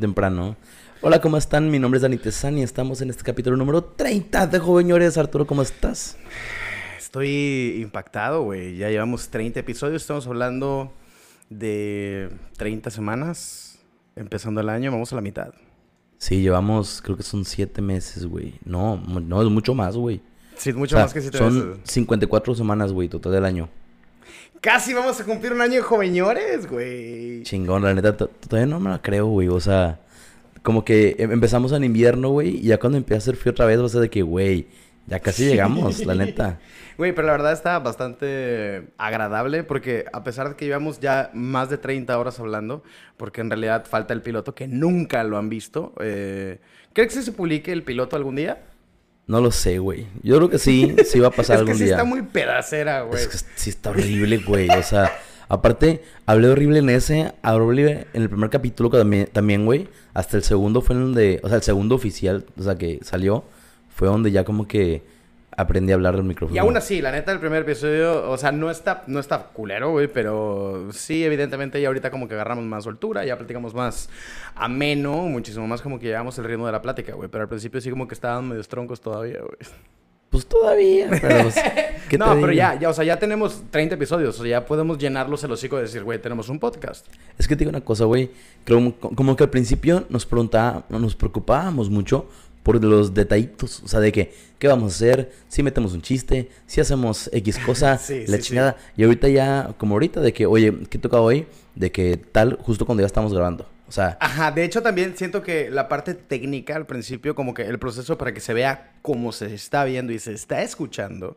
temprano. Hola, ¿cómo están? Mi nombre es Dani Tesani y estamos en este capítulo número 30 de Joveñores. Arturo, ¿cómo estás? Estoy impactado, güey. Ya llevamos 30 episodios. Estamos hablando de 30 semanas. Empezando el año, vamos a la mitad. Sí, llevamos, creo que son 7 meses, güey. No, no, es mucho más, güey. Sí, mucho más que 7 meses. Son 54 semanas, güey, total del año. Casi vamos a cumplir un año de joveñores, güey. Chingón, la neta, todavía no me la creo, güey. O sea, como que em, empezamos en invierno, güey, y ya cuando empieza a hacer frío otra vez va a ser de que, güey, ya casi llegamos, la neta. Güey, pero la verdad está bastante agradable porque a pesar de que llevamos ya más de 30 horas hablando, porque en realidad falta el piloto que nunca lo han visto, eh, ¿crees que se publique el piloto algún día? No lo sé, güey. Yo creo que sí, sí va a pasar algún día. Es que sí está muy pedacera, güey. Es que sí está horrible, güey. O sea, aparte, hablé horrible en ese, hablé horrible en el primer capítulo también, güey. Hasta el segundo fue en donde, o sea, el segundo oficial, o sea, que salió, fue donde ya como que aprendí a hablar del micrófono. Y aún así, la neta, el primer episodio, o sea, no está, no está culero, güey, pero sí, evidentemente ya ahorita como que agarramos más soltura, ya platicamos más ameno, muchísimo más como que llevamos el ritmo de la plática, güey, pero al principio sí como que estaban medio troncos todavía, güey. Pues todavía, pero pues, No, pero ya, ya, o sea, ya tenemos 30 episodios, o sea, ya podemos llenarlos el hocico de decir, güey, tenemos un podcast. Es que te digo una cosa, güey, como, como que al principio nos preguntaba, nos preocupábamos mucho por los detallitos, o sea, de que, ¿qué vamos a hacer? Si metemos un chiste, si hacemos X cosa, la chingada. Y ahorita ya, como ahorita, de que, oye, ¿qué toca hoy? De que tal, justo cuando ya estamos grabando. O sea. Ajá, de hecho también siento que la parte técnica al principio, como que el proceso para que se vea cómo se está viendo y se está escuchando,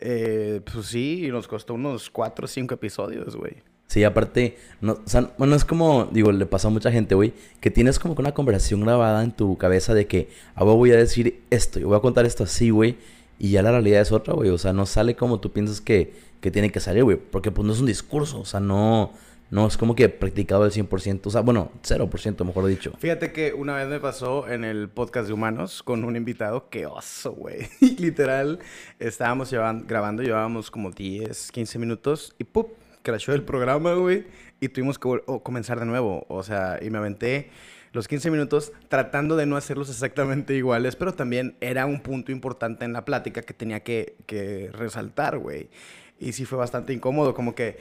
eh, pues sí, nos costó unos cuatro o cinco episodios, güey. Sí, aparte, no, o sea, bueno, es como, digo, le pasa a mucha gente, güey, que tienes como que una conversación grabada en tu cabeza de que, ah, voy a decir esto, yo voy a contar esto así, güey, y ya la realidad es otra, güey, o sea, no sale como tú piensas que, que tiene que salir, güey, porque pues no es un discurso, o sea, no, no es como que practicado al 100%, o sea, bueno, 0%, mejor dicho. Fíjate que una vez me pasó en el podcast de Humanos con un invitado, qué oso, güey. Literal, estábamos grabando, llevábamos como 10, 15 minutos y ¡pup! Crashó el programa, güey, y tuvimos que comenzar de nuevo. O sea, y me aventé los 15 minutos tratando de no hacerlos exactamente iguales, pero también era un punto importante en la plática que tenía que, que resaltar, güey. Y sí fue bastante incómodo, como que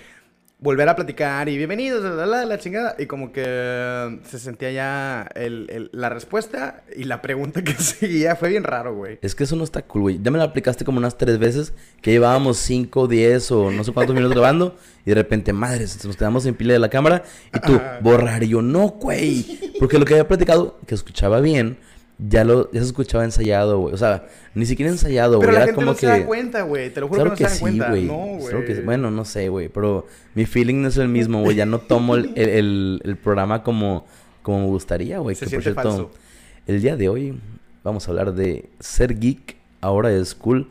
volver a platicar y bienvenidos, la, la, la chingada. Y como que se sentía ya el, la respuesta y la pregunta que seguía. Fue bien raro, güey. Es que eso no está cool, güey. Ya me lo aplicaste como unas tres veces, que llevábamos cinco, diez o no sé cuántos minutos grabando. Y de repente, madres, nos quedamos en pila de la cámara. Y tú, borrar. Y yo, no, güey. Porque lo que había platicado, que escuchaba bien ya lo ya se escuchaba ensayado, güey. O sea, ni siquiera ensayado, güey. Pero la gente no se da cuenta, güey. Te lo juro que no se da cuenta. No, güey. bueno, no sé, güey. Pero mi feeling no es el mismo, güey. Ya no tomo el, el, el, programa como, como me gustaría, güey. que por cierto, falso. el día de hoy vamos a hablar de ser geek ahora es cool.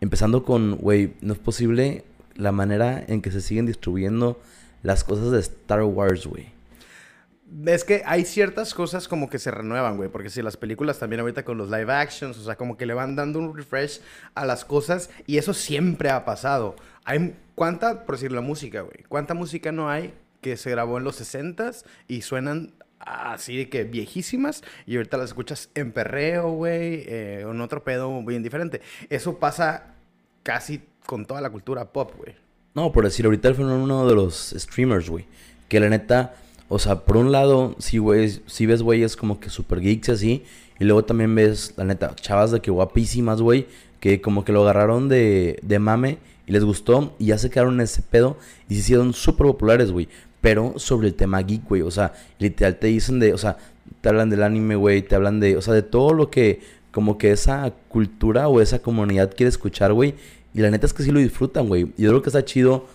Empezando con, güey, no es posible la manera en que se siguen distribuyendo las cosas de Star Wars, güey. Es que hay ciertas cosas como que se renuevan, güey. Porque si las películas también ahorita con los live actions, o sea, como que le van dando un refresh a las cosas. Y eso siempre ha pasado. Hay cuánta, por decir la música, güey. ¿Cuánta música no hay que se grabó en los 60s y suenan así de que viejísimas y ahorita las escuchas en perreo, güey, eh, en otro pedo bien diferente. Eso pasa casi con toda la cultura pop, güey. No, por decir, ahorita fue uno de los streamers, güey, que la neta o sea, por un lado, sí, güey, sí ves güeyes como que super geeks así. Y luego también ves, la neta, chavas de que guapísimas, güey. Que como que lo agarraron de, de mame y les gustó. Y ya se quedaron en ese pedo. Y se hicieron súper populares, güey. Pero sobre el tema geek, güey. O sea, literal te dicen de, o sea, te hablan del anime, güey. Te hablan de, o sea, de todo lo que como que esa cultura o esa comunidad quiere escuchar, güey. Y la neta es que sí lo disfrutan, güey. Yo creo que está chido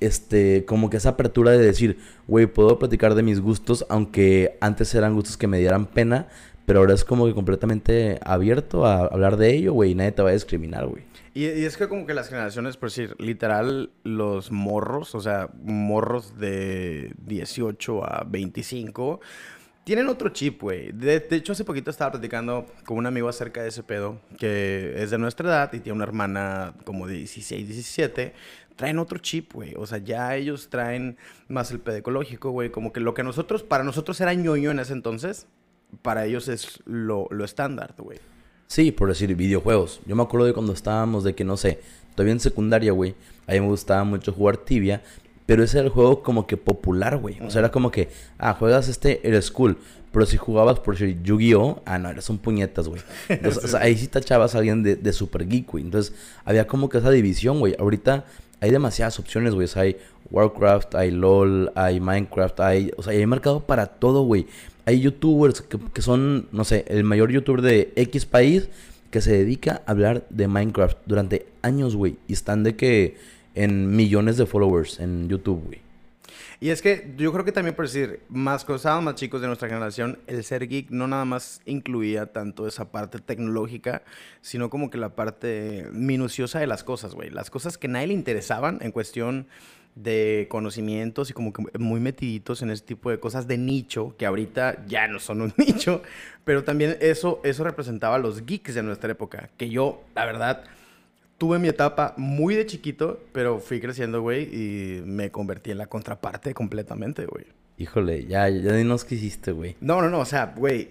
este, como que esa apertura de decir, güey, puedo platicar de mis gustos, aunque antes eran gustos que me dieran pena, pero ahora es como que completamente abierto a hablar de ello, güey, y nadie te va a discriminar, güey. Y, y, es que como que las generaciones, por decir, literal, los morros, o sea, morros de 18 a 25, tienen otro chip, güey. De, de, hecho, hace poquito estaba platicando con un amigo acerca de ese pedo, que es de nuestra edad y tiene una hermana como de 16, 17, traen otro chip, güey. O sea, ya ellos traen más el pedo ecológico, güey. Como que lo que nosotros, para nosotros era ñoño en ese entonces, para ellos es lo, lo estándar, güey. Sí, por decir videojuegos. Yo me acuerdo de cuando estábamos de que, no sé, todavía en secundaria, güey. A mí me gustaba mucho jugar tibia. Pero ese era el juego como que popular, güey. O sea, era como que, ah, juegas este, eres cool. Pero si jugabas por decir Yu-Gi-Oh, ah, no, eres un puñetas, güey. Entonces, o sea, ahí sí tachabas a alguien de, de Super Geek, güey. Entonces, había como que esa división, güey. Ahorita hay demasiadas opciones, güey. Hay Warcraft, hay LOL, hay Minecraft, hay... O sea, hay mercado para todo, güey. Hay youtubers que, que son, no sé, el mayor youtuber de X país que se dedica a hablar de Minecraft durante años, güey. Y están de que en millones de followers en YouTube, güey. Y es que yo creo que también por decir, más cosas más chicos de nuestra generación, el ser geek no nada más incluía tanto esa parte tecnológica, sino como que la parte minuciosa de las cosas, güey. Las cosas que a nadie le interesaban en cuestión de conocimientos y como que muy metiditos en ese tipo de cosas de nicho, que ahorita ya no son un nicho, pero también eso, eso representaba a los geeks de nuestra época, que yo, la verdad, tuve mi etapa muy de chiquito, pero fui creciendo, güey, y me convertí en la contraparte completamente, güey. Híjole, ya, ya dinos qué hiciste, güey. No, no, no, o sea, güey.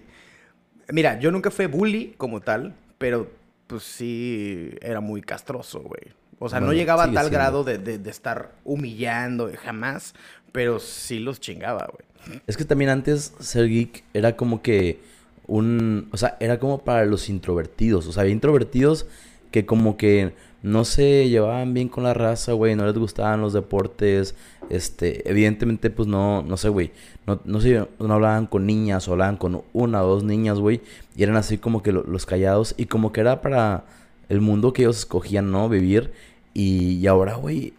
Mira, yo nunca fui bully como tal, pero pues sí era muy castroso, güey. O sea, no llegaba a tal grado de, de, de, estar humillando, jamás, pero sí los chingaba, güey. Es que también antes ser geek era como que un... O sea, era como para los introvertidos. O sea, había introvertidos que como que no se llevaban bien con la raza, güey, no les gustaban los deportes, este, evidentemente, pues no, no sé, güey, no, no sé, no hablaban con niñas, o hablaban con una o dos niñas, güey, y eran así como que los callados, y como que era para el mundo que ellos escogían, ¿no? Vivir, y, ahora, güey,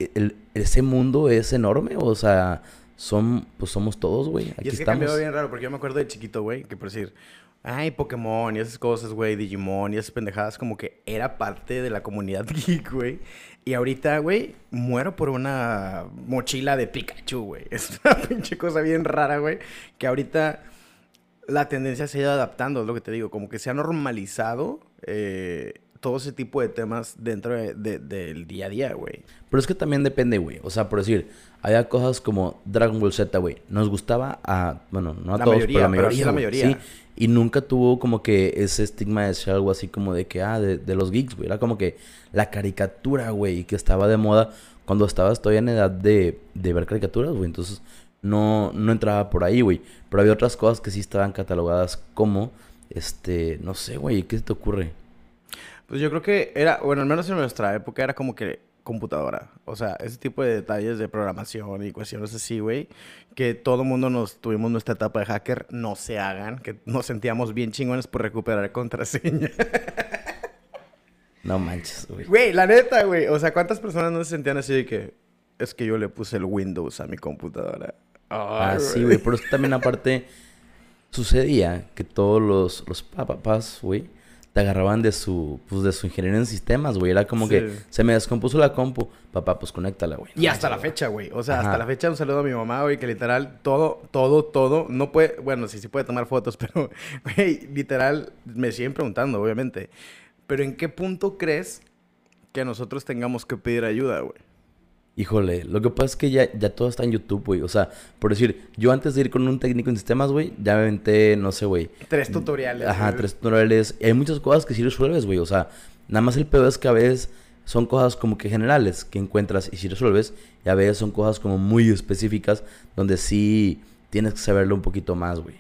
ese mundo es enorme, o sea, son, pues somos todos, güey, aquí y es que estamos. cambió bien raro, porque yo me acuerdo de chiquito, güey, que por decir, Ay, Pokémon y esas cosas, güey, Digimon y esas pendejadas, como que era parte de la comunidad geek, güey. Y ahorita, güey, muero por una mochila de Pikachu, güey. Es una pinche cosa bien rara, güey. Que ahorita la tendencia se ha ido adaptando, es lo que te digo. Como que se ha normalizado eh, todo ese tipo de temas dentro del día a día, güey. Pero es que también depende, güey. O sea, por decir, había cosas como Dragon Ball Z, güey. Nos gustaba a, bueno, no a todos, pero la mayoría. la mayoría. Sí, y nunca tuvo como que ese estigma de ser algo así como de que, ah, de, los geeks, güey. Era como que la caricatura, güey, que estaba de moda cuando estabas todavía en edad de, de ver caricaturas, güey. Entonces, no, no entraba por ahí, güey. Pero había otras cosas que sí estaban catalogadas como, este, no sé, güey, ¿qué se te ocurre? Pues yo creo que era, bueno, al menos en nuestra época era como que computadora. O sea, ese tipo de detalles de programación y cuestiones así, güey, que todo mundo nos tuvimos nuestra etapa de hacker, no se hagan, que nos sentíamos bien chingones por recuperar contraseña. no manches, güey. Güey, la neta, güey. O sea, ¿cuántas personas no se sentían así de que es que yo le puse el Windows a mi computadora? ah, sí, güey. Pero también aparte sucedía que todos los, los papás, güey, te agarraban de su, pues, de su ingeniería en sistemas, güey. Era como que se me descompuso la compu. Papá, pues conéctala, güey. y hasta la fecha, güey. O sea, hasta la fecha un saludo a mi mamá, güey, que literal todo, todo, todo, no puede, bueno, sí, sí puede tomar fotos, pero, güey, literal, me siguen preguntando, obviamente. Pero ¿en qué punto crees que nosotros tengamos que pedir ayuda, güey? Híjole, lo que pasa es que ya, ya todo está en YouTube, güey. O sea, por decir, yo antes de ir con un técnico en sistemas, güey, ya me aventé, no sé, güey. Tres tutoriales. Ajá, tres tutoriales. Y hay muchas cosas que sí resuelves, güey. O sea, nada más el peor es que a veces son cosas como que generales que encuentras y sí resuelves. Y a veces son cosas como muy específicas donde sí tienes que saberlo un poquito más, güey.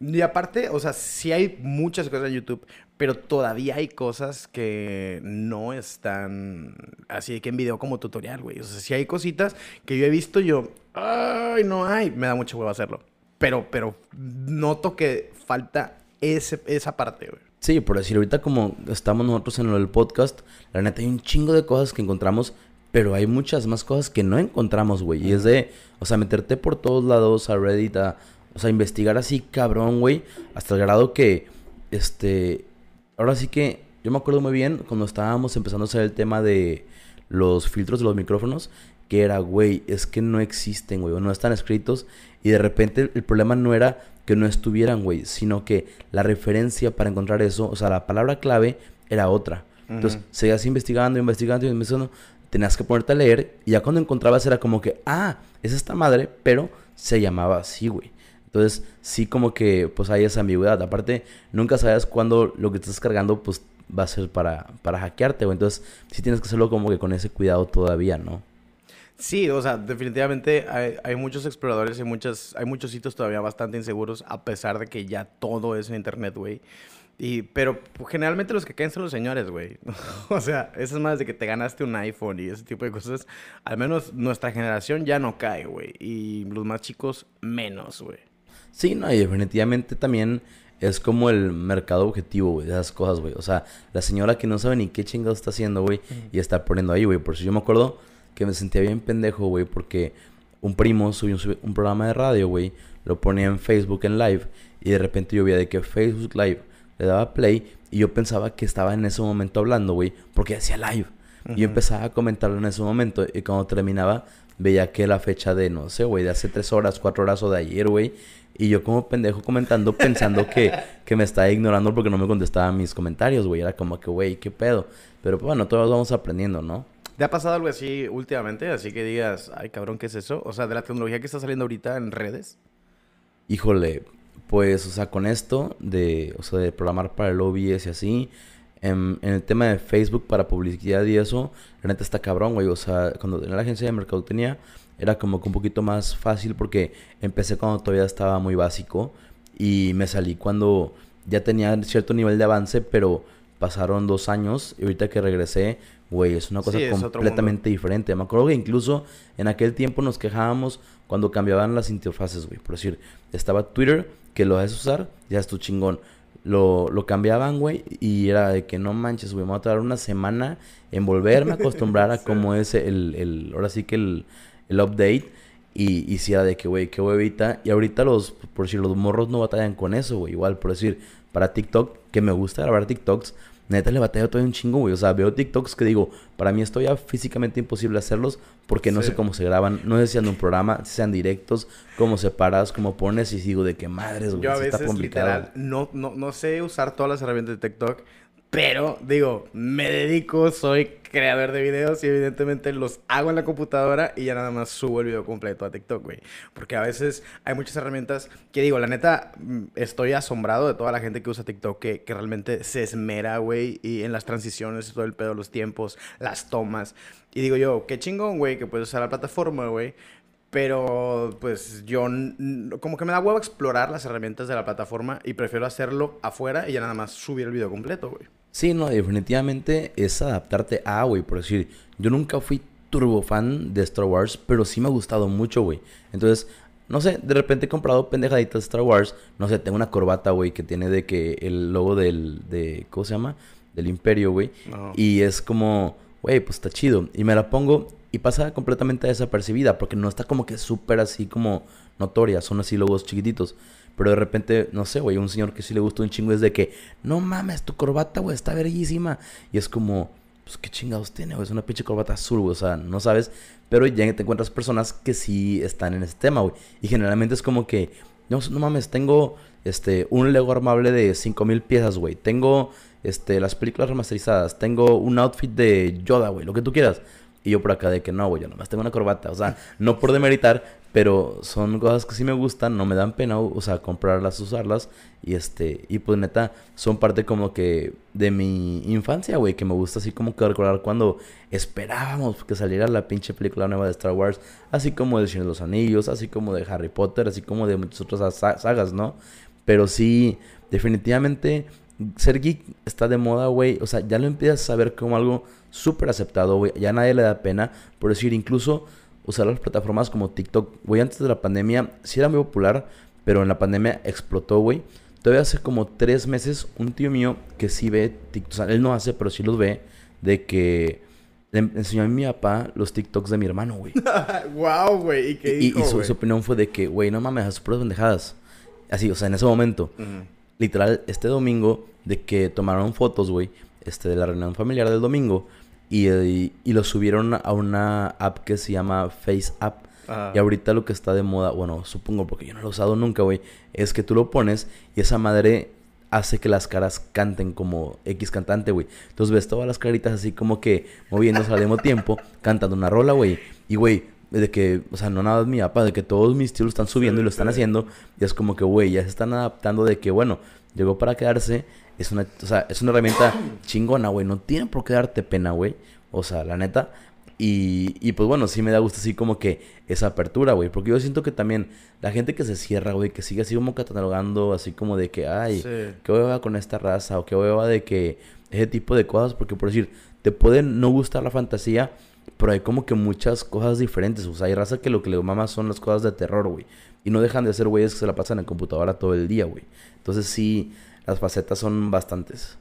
Y aparte, o sea, sí hay muchas cosas en YouTube, pero todavía hay cosas que no están así que en video como tutorial, güey. O sea, sí hay cositas que yo he visto yo, ay, no hay, me da mucho huevo hacerlo. Pero, pero noto que falta ese, esa parte, güey. Sí, por decir, ahorita como estamos nosotros en el podcast, la neta hay un chingo de cosas que encontramos, pero hay muchas más cosas que no encontramos, güey. Y es de, o sea, meterte por todos lados a Reddit, a o sea, investigar así cabrón, güey. Hasta el grado que, este, ahora sí que, yo me acuerdo muy bien cuando estábamos empezando a hacer el tema de los filtros de los micrófonos, que era, güey, es que no existen, güey, o no están escritos. Y de repente el problema no era que no estuvieran, güey, sino que la referencia para encontrar eso, o sea, la palabra clave era otra. Entonces, seguías investigando, investigando, investigando, tenías que ponerte a leer y ya cuando encontrabas era como que, ah, es esta madre, pero se llamaba así, güey. Entonces, sí como que pues hay esa ambigüedad. Aparte, nunca sabes cuándo lo que estás cargando pues va a ser para, para hackearte, güey. Entonces, sí tienes que hacerlo como que con ese cuidado todavía, ¿no? Sí, o sea, definitivamente hay, hay, muchos exploradores y muchas, hay muchos sitios todavía bastante inseguros, a pesar de que ya todo es en internet, güey. Y, pero pues, generalmente los que caen son los señores, güey. o sea, esas más de que te ganaste un iPhone y ese tipo de cosas, al menos nuestra generación ya no cae, güey. Y los más chicos, menos, güey. Sí, no, y definitivamente también es como el mercado objetivo, güey, de esas cosas, güey. O sea, la señora que no sabe ni qué chingados está haciendo, güey, y está poniendo ahí, güey. Por eso yo me acuerdo que me sentía bien pendejo, güey, porque un primo subió un, programa de radio, güey, lo ponía en Facebook en live y de repente yo veía de que Facebook Live le daba play y yo pensaba que estaba en ese momento hablando, güey, porque hacía live. Y yo empezaba a comentarlo en ese momento y cuando terminaba veía que la fecha de, no sé, güey, de hace tres horas, cuatro horas o de ayer, güey. Y yo como pendejo comentando pensando que, que me estaba ignorando porque no me contestaba mis comentarios, güey. Era como que, güey, qué pedo. Pero pues, bueno, todos vamos aprendiendo, ¿no? ¿Te ha pasado algo así últimamente? Así que digas, ay cabrón, ¿qué es eso? O sea, de la tecnología que está saliendo ahorita en redes. Híjole, pues, o sea, con esto de, o sea, de programar para el OBS y así, en, el tema de Facebook para publicidad y eso, la neta está cabrón, güey. O sea, cuando tenía la agencia de mercado tenía, era como que un poquito más fácil porque empecé cuando todavía estaba muy básico y me salí cuando ya tenía cierto nivel de avance, pero pasaron dos años y ahorita que regresé, güey, es una cosa completamente diferente. Me acuerdo que incluso en aquel tiempo nos quejábamos cuando cambiaban las interfaces, güey. Por decir, estaba Twitter, que lo haces usar, ya es tu chingón. Lo, lo cambiaban, güey, y era de que no manches, güey, me va a tardar una semana en volverme a acostumbrar a cómo es el, el, ahora sí que el, el update. Y, y si era de que, güey, qué huevita. Y ahorita los, por decir, los morros no batallan con eso, güey. Igual, por decir, para TikTok, que me gusta grabar TikToks, neta le batallo todo un chingo, güey. O sea, veo TikToks que digo, para mí esto ya físicamente imposible hacerlos porque no sé cómo se graban, no sé si anda un programa, si sean directos, cómo separas, cómo pones y sigo de qué madres, güey. Yo a veces, literal, no, no, no sé usar todas las herramientas de TikTok pero, digo, me dedico, soy creador de videos y evidentemente los hago en la computadora y ya nada más subo el video completo a TikTok, güey. Porque a veces hay muchas herramientas que digo, la neta, mm, estoy asombrado de toda la gente que usa TikTok que, que realmente se esmera, güey, y en las transiciones, todo el pedo, los tiempos, las tomas. Y digo yo, qué chingón, güey, que puedes usar la plataforma, güey. Pero pues yo como que me da huevo explorar las herramientas de la plataforma y prefiero hacerlo afuera y ya nada más subir el video completo, güey. Sí, no, definitivamente es adaptarte a, güey, por decir, yo nunca fui turbo fan de Star Wars, pero sí me ha gustado mucho, güey. Entonces, no sé, de repente he comprado pendejaditas de Star Wars, no sé, tengo una corbata, güey, que tiene de que el logo del, de, ¿cómo se llama? Del imperio, güey. Y es como, güey, pues está chido. Y me la pongo y pasa completamente desapercibida, porque no está como que súper así como notoria, son así logos chiquititos. Pero de repente, no sé, güey, un señor que sí le gustó un chingo es de que, no mames, tu corbata, güey, está verguísima. Y es como, pues qué chingados tiene, güey, es una pinche corbata azul, güey, o sea, no sabes. Pero ya te encuentras personas que sí están en ese tema, güey. Y generalmente es como que, no, no mames, tengo este, un Lego armable de 5000 piezas, güey. Tengo este, las películas remasterizadas. Tengo un outfit de Yoda, güey, lo que tú quieras. Y yo por acá de que no, güey, yo nomás tengo una corbata. O sea, no por demeritar, pero son cosas que sí me gustan, no me dan pena, o sea, comprarlas, usarlas. Y este, y pues neta, son parte como que de mi infancia, güey, que me gusta así como que recordar cuando esperábamos que saliera la pinche película nueva de Star Wars, así como de Señor de los Anillos, así como de Harry Potter, así como de muchas otras sagas, ¿no? Pero sí, definitivamente ser geek está de moda, güey. O sea, ya lo empiezas a saber como algo súper aceptado, güey. Ya nadie le da pena. Por decir, incluso usar las plataformas como TikTok, güey, antes de la pandemia sí era muy popular, pero en la pandemia explotó, güey. Todavía hace como tres meses, un tío mío que sí ve TikTok, o sea, él no hace, pero sí los ve, de que le enseñó a mi papá los TikToks de mi hermano, güey. wow, güey. ¿Y qué dijo, Y, su, opinión fue de que, güey, no mames, haz puras pendejadas. Así, o sea, en ese momento. Literal, este domingo, de que tomaron fotos, güey, este, de la reunión familiar del domingo. Y, y, lo subieron a una app que se llama Face App. Y ahorita lo que está de moda, bueno, supongo porque yo no lo he usado nunca, güey, es que tú lo pones y esa madre hace que las caras canten como X cantante, güey. Entonces ves todas las caritas así como que moviéndose al mismo tiempo, cantando una rola, güey. Y, güey, de que, o sea, no nada es mi papá, de que todos mis tíos lo están subiendo y lo están haciendo. Y es como que, güey, ya se están adaptando de que, bueno, llegó para quedarse. Es una, o sea, es una herramienta chingona, güey. No tiene por qué darte pena, güey. O sea, la neta. Y, y pues bueno, sí me da gusto así como que esa apertura, güey. Porque yo siento que también la gente que se cierra, güey, que sigue así como catalogando, así como de que, ay, qué hueva con esta raza, o qué hueva de que ese tipo de cosas. Porque por decir, te puede no gustar la fantasía, pero hay como que muchas cosas diferentes. O sea, hay raza que lo que le mama son las cosas de terror, güey. Y no dejan de ser güeyes que se la pasan en computadora todo el día, güey. Entonces sí, las facetas son bastantes.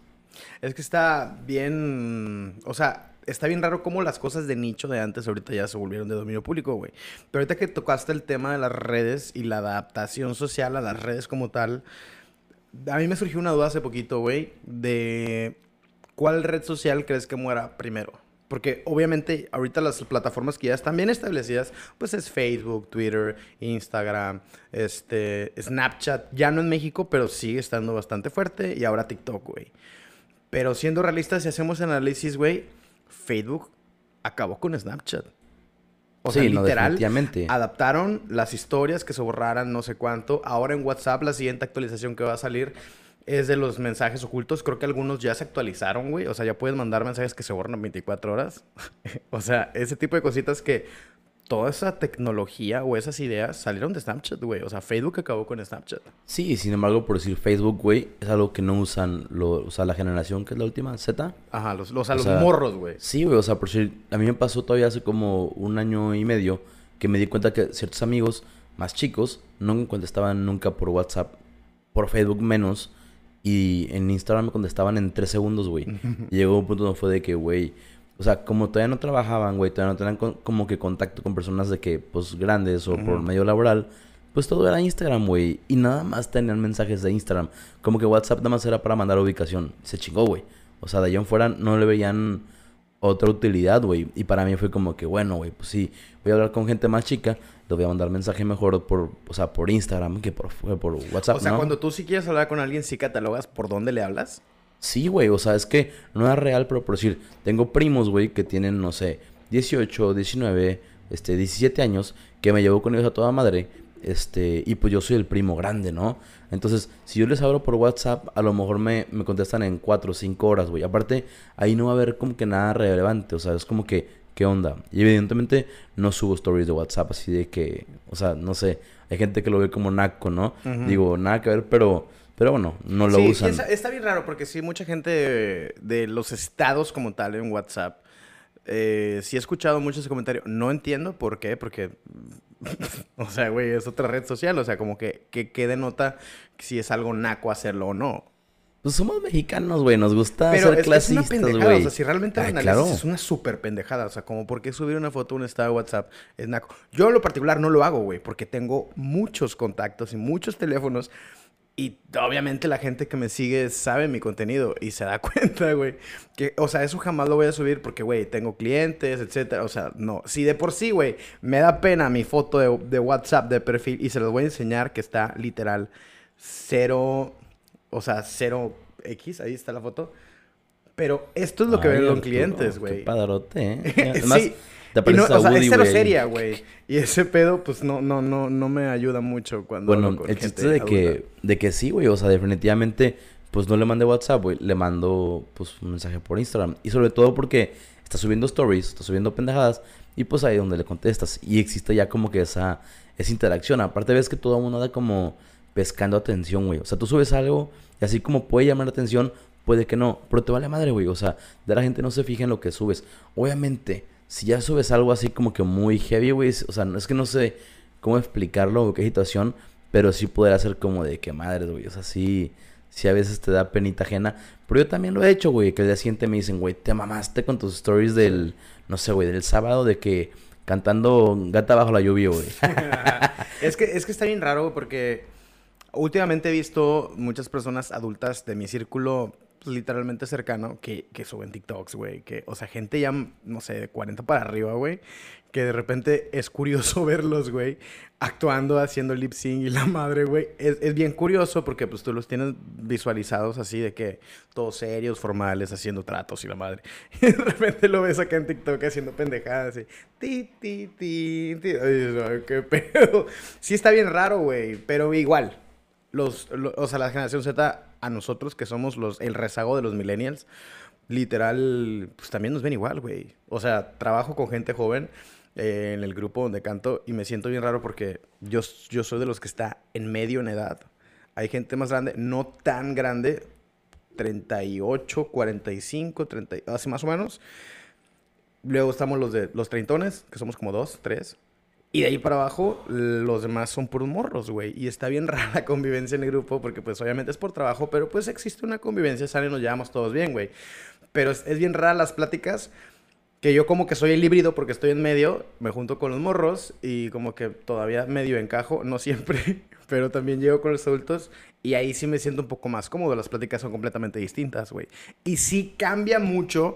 Es que está bien, o sea, está bien raro cómo las cosas de nicho de antes ahorita ya se volvieron de dominio público, güey. Pero ahorita que tocaste el tema de las redes y la adaptación social a las redes como tal, a mí me surgió una duda hace poquito, güey, de cuál red social crees que muera primero. Porque obviamente ahorita las plataformas que ya están bien establecidas, pues es Facebook, Twitter, Instagram, este, Snapchat, ya no en México, pero sigue estando bastante fuerte, y ahora TikTok, güey. Pero siendo realistas, si hacemos análisis, güey, Facebook acabó con Snapchat. O sea, literal, adaptaron las historias que se borraran no sé cuánto. Ahora en WhatsApp la siguiente actualización que va a salir es de los mensajes ocultos. Creo que algunos ya se actualizaron, güey. O sea, ya puedes mandar mensajes que se borran en 24 horas. o sea, ese tipo de cositas que toda esa tecnología o esas ideas salieron de Snapchat, güey. O sea, Facebook acabó con Snapchat. Sí, sin embargo, por decir Facebook, güey, es algo que no usan lo, o sea, la generación que es la última, Z. Ajá, los, los, los morros, güey. Sí, güey, o sea, por decir, a mí me pasó todavía hace como un año y medio que me di cuenta que ciertos amigos más chicos no contestaban nunca por WhatsApp, por Facebook menos, y en Instagram me contestaban en tres segundos, güey. y llegó un punto donde fue de que, güey o sea, como todavía no trabajaban, güey, todavía no tenían como que contacto con personas de que, pues, grandes o por medio laboral, pues todo era Instagram, güey. Y nada más tenían mensajes de Instagram. Como que WhatsApp nada más era para mandar ubicación. Se chingó, güey. O sea, de allá en fuera no le veían otra utilidad, güey. Y para mí fue como que, bueno, güey, pues sí, voy a hablar con gente más chica, le voy a mandar mensaje mejor por, o sea, por Instagram que por, por WhatsApp. O sea, cuando tú sí quieres hablar con alguien, sí catalogas por dónde le hablas. Sí, güey, o sea, es que no es real, pero por decir, tengo primos, güey, que tienen, no sé, 18, 19, este, 17 años, que me llevo con ellos a toda madre, este, y pues yo soy el primo grande, ¿no? Entonces, si yo les abro por WhatsApp, a lo mejor me, me contestan en 4 o 5 horas, güey. Aparte, ahí no va a haber como que nada relevante, o sea, es como que, ¿qué onda? Y evidentemente no subo stories de WhatsApp, así de que, o sea, no sé, hay gente que lo ve como naco, ¿no? Digo, nada que ver, pero pero bueno, no lo usan. Está bien raro porque sí, mucha gente de, los estados como tal en WhatsApp. Eh, sí he escuchado muchos comentarios. No entiendo por qué, porque... o sea, güey, es otra red social. O sea, como que, que, que denota si es algo naco hacerlo o no. Pues somos mexicanos, güey. Nos gusta Pero ser es, clasistas, güey. Es una pendejada. O sea, si realmente analizas, es una súper pendejada. O sea, como por qué subir una foto a un estado de WhatsApp es naco. Yo en lo particular no lo hago, güey. Porque tengo muchos contactos y muchos teléfonos y obviamente la gente que me sigue sabe mi contenido y se da cuenta, güey. Que, o sea, eso jamás lo voy a subir porque, güey, tengo clientes, etcétera. O sea, no. Si de por sí, güey, me da pena mi foto de, de, WhatsApp de perfil y se los voy a enseñar que está literal cero, o sea, cero X, ahí está la foto. Pero esto es lo que ven los clientes, güey. Qué padrote, ¿eh? sí y o sea, es cero seria, güey. Y ese pedo, pues, no, no, no, no me ayuda mucho cuando Bueno, el chiste de que, de que sí, güey. O sea, definitivamente, pues, no le mandé WhatsApp, güey. Le mando, pues, un mensaje por Instagram. Y sobre todo porque está subiendo stories, está subiendo pendejadas. Y, pues, ahí es donde le contestas. Y existe ya como que esa, esa interacción. Aparte, ves que todo mundo anda como pescando atención, güey. O sea, tú subes algo y así como puede llamar la atención, puede que no. Pero te vale madre, güey. O sea, de la gente no se fija en lo que subes. Obviamente si ya subes algo así como que muy heavy, güey, o sea, es que no sé cómo explicarlo o qué situación, pero sí poder hacer como de que madres, güey, o sea, sí, sí a veces te da penita ajena, pero yo también lo he hecho, güey, que el día siguiente me dicen, güey, te mamaste con tus stories del, no sé, güey, del sábado de que cantando Gata bajo la lluvia, güey. es, que, es que está bien raro porque últimamente he visto muchas personas adultas de mi círculo literalmente cercano que, que suben TikToks, güey. O sea, gente ya, no sé, de 40 para arriba, güey. Que de repente es curioso verlos, güey, actuando, haciendo lip sync y la madre, güey. Es, es, bien curioso porque, pues, tú los tienes visualizados así de que todos serios, formales, haciendo tratos y la madre. Y de repente lo ves acá en TikTok haciendo pendejadas así. Ti, ti, ti, ti. Ay, qué pedo. Sí está bien raro, güey, pero igual los, o sea, la generación Z, a nosotros que somos los, el rezago de los millennials, literal, pues también nos ven igual, güey. O sea, trabajo con gente joven eh, en el grupo donde canto y me siento bien raro porque yo, yo soy de los que está en medio en edad. Hay gente más grande, no tan grande, 38, 45, 30, así más o menos. Luego estamos los de los treintones, que somos como dos, tres. Y de ahí para abajo, los demás son puros morros, güey. Y está bien rara la convivencia en el grupo, porque pues obviamente es por trabajo, pero pues existe una convivencia sale y nos llevamos todos bien, güey. Pero es, bien rara las pláticas, que yo como que soy el híbrido porque estoy en medio, me junto con los morros y como que todavía medio encajo, no siempre, pero también llego con los adultos y ahí sí me siento un poco más cómodo, las pláticas son completamente distintas, güey. Y sí cambia mucho,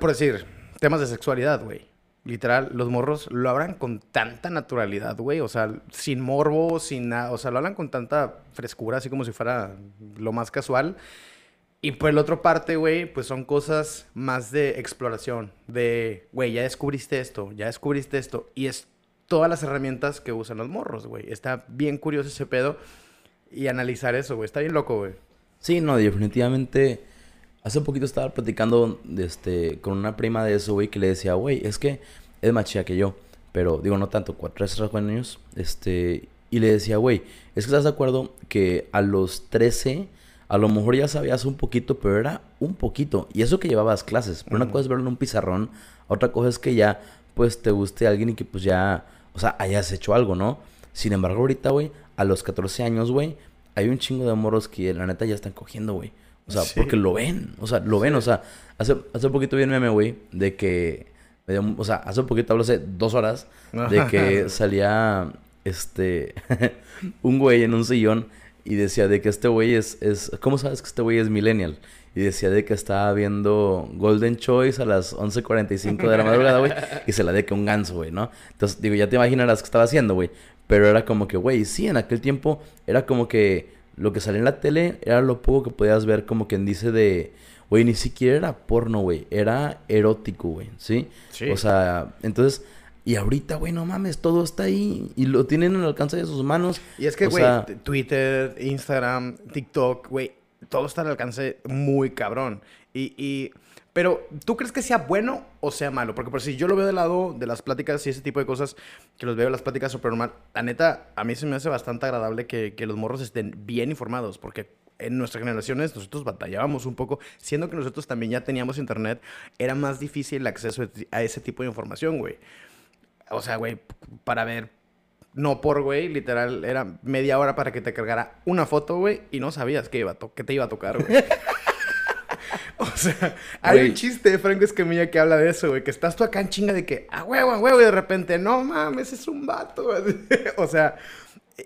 por decir, temas de sexualidad, güey literal, los morros lo hablan con tanta naturalidad, güey. O sea, sin morbo, sin nada. O sea, lo hablan con tanta frescura, así como si fuera lo más casual. Y por el otro parte, güey, pues son cosas más de exploración. De, güey, ya descubriste esto, ya descubriste esto. Y es todas las herramientas que usan los morros, güey. Está bien curioso ese pedo. Y analizar eso, güey. Está bien loco, güey. Sí, no, definitivamente Hace poquito estaba platicando este, con una prima de eso, güey, que le decía, güey, es que es más chida que yo. Pero digo, no tanto, cuatro, tres, años. Este, y le decía, güey, es que estás de acuerdo que a los 13, a lo mejor ya sabías un poquito, pero era un poquito. Y eso que llevabas clases. Pero una cosa es verlo en un pizarrón, otra cosa es que ya, pues, te guste alguien y que, pues, ya, o sea, hayas hecho algo, ¿no? Sin embargo, ahorita, güey, a los 14 años, güey, hay un chingo de moros que la neta ya están cogiendo, güey. O sea, porque lo ven. O sea, lo ven. O sea, hace, hace poquito vi un meme, güey, de que. o sea, hace poquito, hablo hace dos horas, de que salía este. un güey en un sillón y decía de que este güey es, es. ¿Cómo sabes que este güey es millennial? Y decía de que estaba viendo Golden Choice a las 11.45 de la madrugada, güey. y se la de que un ganso, güey, ¿no? Entonces, digo, ya te imaginarás qué estaba haciendo, güey. Pero era como que, güey, sí, en aquel tiempo era como que lo que salía en la tele era lo poco que podías ver como quien dice de... Güey, ni siquiera era porno, güey. Era erótico, güey. ¿sí? ¿sí? O sea, entonces... Y ahorita, güey, no mames, todo está ahí y lo tienen al alcance de sus manos. Y es que, güey, Twitter, Instagram, TikTok, güey, todo está al alcance muy cabrón. Y, y pero, ¿tú crees que sea bueno o sea malo? Porque por si yo lo veo del lado de las pláticas y ese tipo de cosas, que los veo en las pláticas súper normal, la neta, a mí se me hace bastante agradable que, que los morros estén bien informados, porque en nuestras generaciones nosotros batallábamos un poco, siendo que nosotros también ya teníamos internet, era más difícil el acceso a ese tipo de información, güey. O sea, güey, para ver, no por, güey, literal, era media hora para que te cargara una foto, güey, y no sabías qué, iba a te iba a tocar, güey. O sea, hay un chiste de Franco Escamilla que habla de eso, güey. Que estás tú acá en chinga de que, a huevo, a huevo, y de repente, no mames, es un vato. o sea,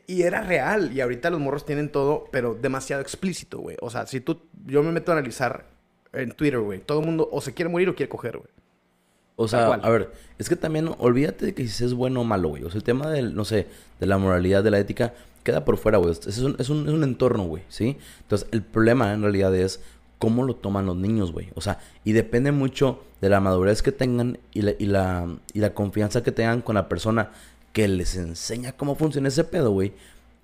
y era real. Y ahorita los morros tienen todo, pero demasiado explícito, güey. O sea, si tú, yo me meto a analizar en Twitter, güey. Todo el mundo o se quiere morir o quiere coger, güey. O sea, a ver, es que también olvídate de que si es bueno o malo, güey. O sea, el tema del, no sé, de la moralidad, de la ética, queda por fuera, güey. Es un, es un, es un entorno, güey, ¿sí? Entonces, el problema en realidad es cómo lo toman los niños, güey. O sea, y depende mucho de la madurez que tengan y la, y la, y la confianza que tengan con la persona que les enseña cómo funciona ese pedo, güey.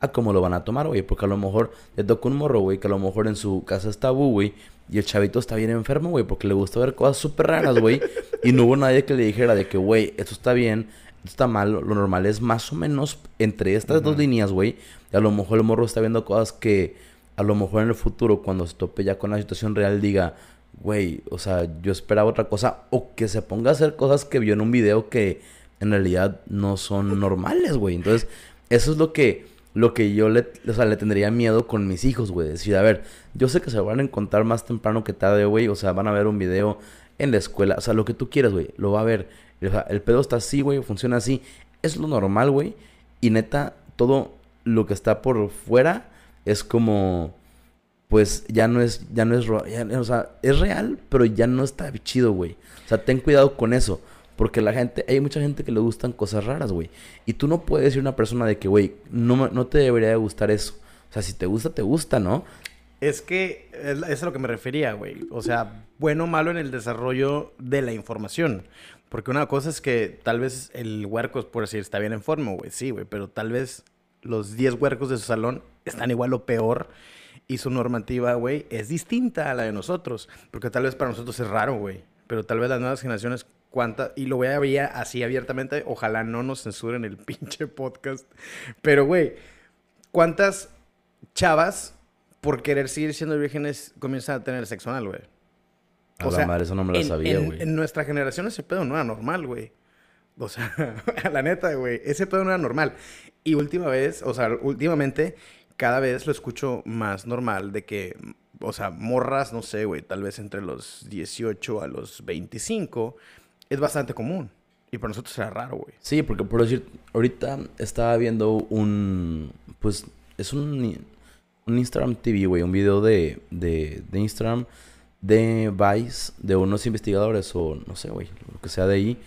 A cómo lo van a tomar, güey. Porque a lo mejor le toca un morro, güey, que a lo mejor en su casa está tabú, güey. Y el chavito está bien enfermo, güey, porque le gusta ver cosas súper raras, güey. y no hubo nadie que le dijera de que, güey, esto está bien, esto está mal. Lo normal es más o menos entre estas dos líneas, güey. Y a lo mejor el morro está viendo cosas que a lo mejor en el futuro, cuando se tope ya con la situación real, diga, güey, o sea, yo esperaba otra cosa, o que se ponga a hacer cosas que vio en un video que en realidad no son normales, güey. Entonces, eso es lo que, lo que yo le, o sea, le tendría miedo con mis hijos, güey. Decir, a ver, yo sé que se van a encontrar más temprano que tarde, güey. O sea, van a ver un video en la escuela. O sea, lo que tú quieras, güey. Lo va a ver. O sea, el pedo está así, güey. Funciona así. Es lo normal, güey. Y neta, todo lo que está por fuera es como pues ya no es, ya no es, o sea, es real, pero ya no está chido, güey. O sea, ten cuidado con eso. Porque la gente, hay mucha gente que le gustan cosas raras, güey. Y tú no puedes decir a una persona de que, güey, no, no te debería de gustar eso. O sea, si te gusta, te gusta, ¿no? Es que es es a lo que me refería, güey. O sea, bueno o malo en el desarrollo de la información. Porque una cosa es que tal vez el huerco, por decir, está bien en forma, güey. Sí, güey. Pero tal vez los 10 huercos de su salón están igual o peor. Y su normativa, güey, es distinta a la de nosotros. Porque tal vez para nosotros es raro, güey. Pero tal vez las nuevas generaciones, cuánta... Y lo voy a abrir así abiertamente. Ojalá no nos censuren el pinche podcast. Pero, güey, ¿cuántas chavas por querer seguir siendo vírgenes comienzan a tener sexo anal, güey? A la madre, eso no me lo en- sabía, en- güey. En nuestra generación ese pedo no era normal, güey. O sea, la neta, güey, ese pedo no era normal. Y última vez, o sea, últimamente, cada vez lo escucho más normal de que, o sea, morras, no sé, güey, tal vez entre los 18 a los 25, es bastante común. Y para nosotros era raro, güey. Sí, porque por decir, ahorita estaba viendo un, pues, es un, un Instagram TV, güey, un video de, de, de Instagram de Vice, de unos investigadores o no sé, güey, lo que sea de ahí,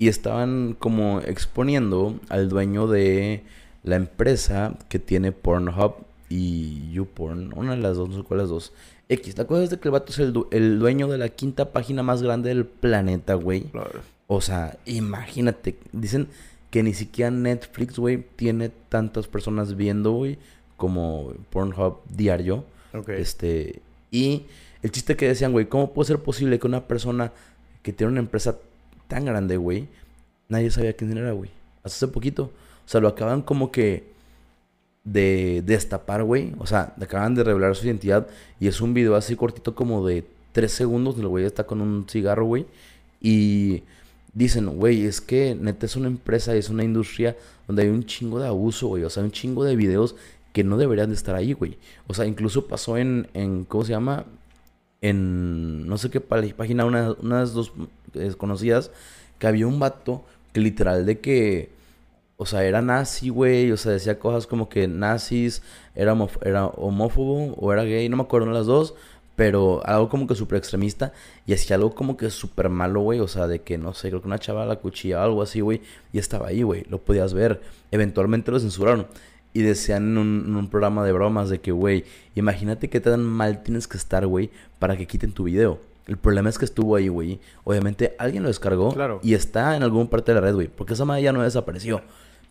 y estaban como exponiendo al dueño de la empresa que tiene Pornhub y YouPorn, una de las dos, no sé cuál de las dos. X, la cosa es de que el vato es el, du- el dueño de la quinta página más grande del planeta, güey. O sea, imagínate. Dicen que ni siquiera Netflix, güey, tiene tantas personas viendo, güey, como Pornhub diario. Ok. Este, y el chiste que decían, güey, ¿cómo puede ser posible que una persona que tiene una empresa tan grande, güey, nadie sabía quién era, güey? Hasta hace poquito. O sea, lo acaban como que de destapar, güey. O sea, acaban de revelar su identidad. Y es un video así cortito como de tres segundos. El güey está con un cigarro, güey. Y dicen, güey, es que neta es una empresa, es una industria donde hay un chingo de abuso, güey. O sea, un chingo de videos que no deberían de estar ahí, güey. O sea, incluso pasó en, en ¿cómo se llama? En, no sé qué página, una- unas dos desconocidas, que había un vato que literal de que, o sea, era nazi, güey. O sea, decía cosas como que nazis, era, era homófobo o era gay, no me acuerdo de las dos. Pero algo como que súper extremista. Y hacía algo como que súper malo, güey. O sea, de que, no sé, creo que una chava la cuchilla o algo así, güey. Y estaba ahí, güey. Lo podías ver. Eventualmente lo censuraron. Y decían en un, en un programa de bromas de que, güey, imagínate qué tan mal tienes que estar, güey, para que quiten tu video. El problema es que estuvo ahí, güey. Obviamente alguien lo descargó. Claro. Y está en alguna parte de la red, güey. Porque esa madre ya no desapareció.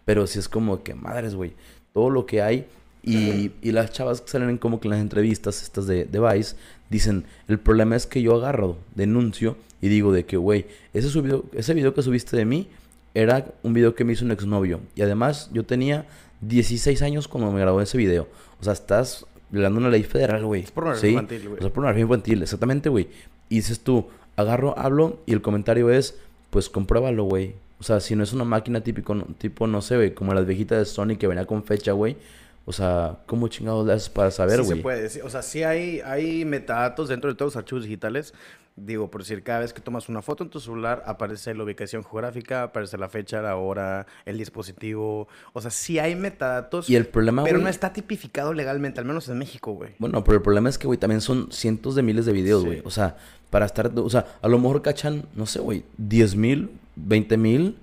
Pero sí es como que, madres, güey. Todo lo que hay. Y, y las chavas que salen como que en las entrevistas estas de, de Vice dicen, el problema es que yo agarro, denuncio y digo de que, güey, ese, subido- ese video que subiste de mí era un video que me hizo un exnovio. Y además yo tenía 16 años cuando me grabó ese video. O sea, estás violando una ley federal, güey. Es pornografía ¿Sí? infantil, güey. O sea, pornografía infantil, exactamente, güey. Y dices tú, agarro, hablo y el comentario es, pues compruébalo, güey. O sea, si no es una máquina típico, no- tipo, no sé, güey, como las viejitas de Sony que venía con fecha, güey. O sea, ¿cómo chingados le haces para saber, sí güey? se puede. sí, o sea, sí hay, hay metadatos dentro de todos los archivos digitales. Digo, por decir, cada vez que tomas una foto en tu celular, aparece la ubicación geográfica, aparece la fecha, la hora, el dispositivo. O sea, sí hay metadatos. Y el problema, pero no está tipificado legalmente, al menos en México, güey. Bueno, pero el problema es que, güey, también son cientos de miles de videos, Sí. güey. O sea, para estar, o sea, a lo mejor cachan, no sé, güey, 10 mil, 20 mil.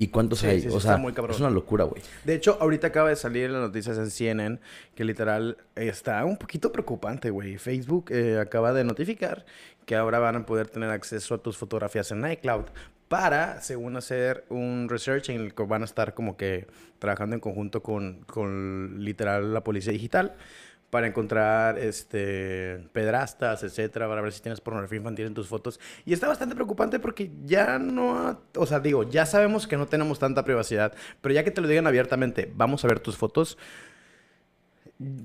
¿Y cuántos Sí, hay? sí, o sea, muy cabrón. es una locura, güey. De hecho, ahorita acaba de salir en las noticias en CNN que literal está un poquito preocupante, güey. Facebook eh, acaba de notificar que ahora van a poder tener acceso a tus fotografías en iCloud para, según hacer un research en el que van a estar como que trabajando en conjunto con, con literal la policía digital para encontrar este pedrastas, etcétera, para ver si tienes pornografía infantil en tus fotos. Y está bastante preocupante porque ya no, o sea, digo, ya sabemos que no tenemos tanta privacidad, pero ya que te lo digan abiertamente, vamos a ver tus fotos,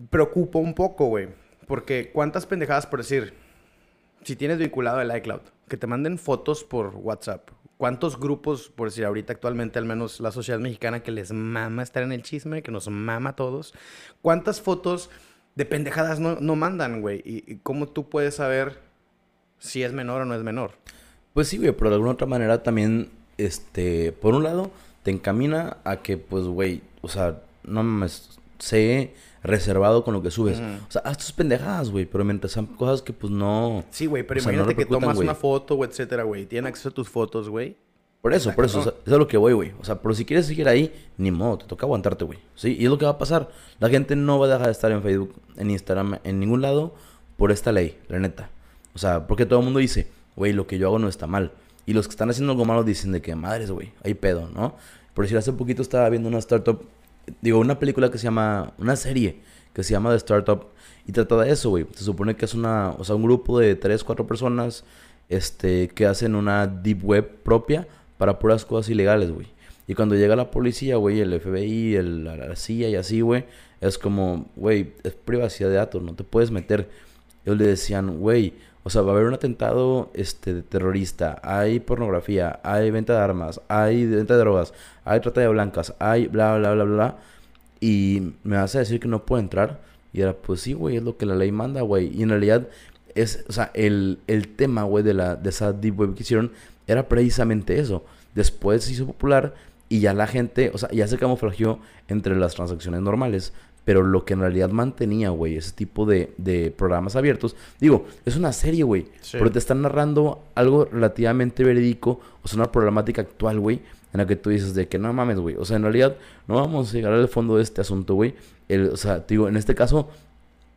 preocupa un poco, güey, porque cuántas pendejadas por decir, si tienes vinculado el iCloud, que te manden fotos por WhatsApp. ¿Cuántos grupos, por decir ahorita actualmente, al menos la sociedad mexicana, que les mama estar en el chisme, que nos mama a todos? ¿Cuántas fotos de pendejadas no, no mandan, güey? ¿Y, cómo tú puedes saber si es menor o no es menor? Pues sí, güey, pero de alguna otra manera también, este, por un lado, te encamina a que, pues, güey, o sea, no mames, sé reservado con lo que subes. O sea, haz tus pendejadas, güey, pero mientras sean cosas que pues no... Sí, güey, pero o sea, no imagínate que tomas una foto, o etcétera, güey. Tienen acceso a tus fotos, güey. Por eso, por eso, o sea, es a lo que voy, güey. O sea, pero si quieres seguir ahí, ni modo, te toca aguantarte, güey. Sí, y es lo que va a pasar. La gente no va a dejar de estar en Facebook, en Instagram, en ningún lado por esta ley, la neta. O sea, porque todo el mundo dice, güey, lo que yo hago no está mal. Y los que están haciendo algo malo dicen de que madres, güey, hay pedo, ¿no? Por decir, hace poquito estaba viendo una startup, digo, una película que se llama, una serie que se llama The Startup y trata de eso, güey. Se supone que es una, o sea, un grupo de tres, cuatro personas, este, que hacen una deep web propia para puras cosas ilegales, güey. Y cuando llega la policía, güey, el FBI, el, la, CIA y así, güey, es como, güey, es privacidad de datos, no te puedes meter. Ellos le decían, güey, o sea, va a haber un atentado este, terrorista, hay pornografía, hay venta de armas, hay venta de drogas, hay trata de blancas, hay bla, bla, bla, bla. Y me vas a decir que no puedo entrar. Y era, pues sí, güey, es lo que la ley manda, güey. Y en realidad, es, o sea, el, el tema, güey, de, la, de esa deep web que hicieron era precisamente eso. Después se hizo popular y ya la gente, o sea, ya se camuflajeó entre las transacciones normales. Pero lo que en realidad mantenía, güey, ese tipo de, de programas abiertos. Digo, es una serie, güey. Sí. Pero te están narrando algo relativamente verídico. O sea, una problemática actual, güey. En la que tú dices de que no mames, güey. O sea, en realidad no vamos a llegar al fondo de este asunto, güey. O sea, te digo, en este caso,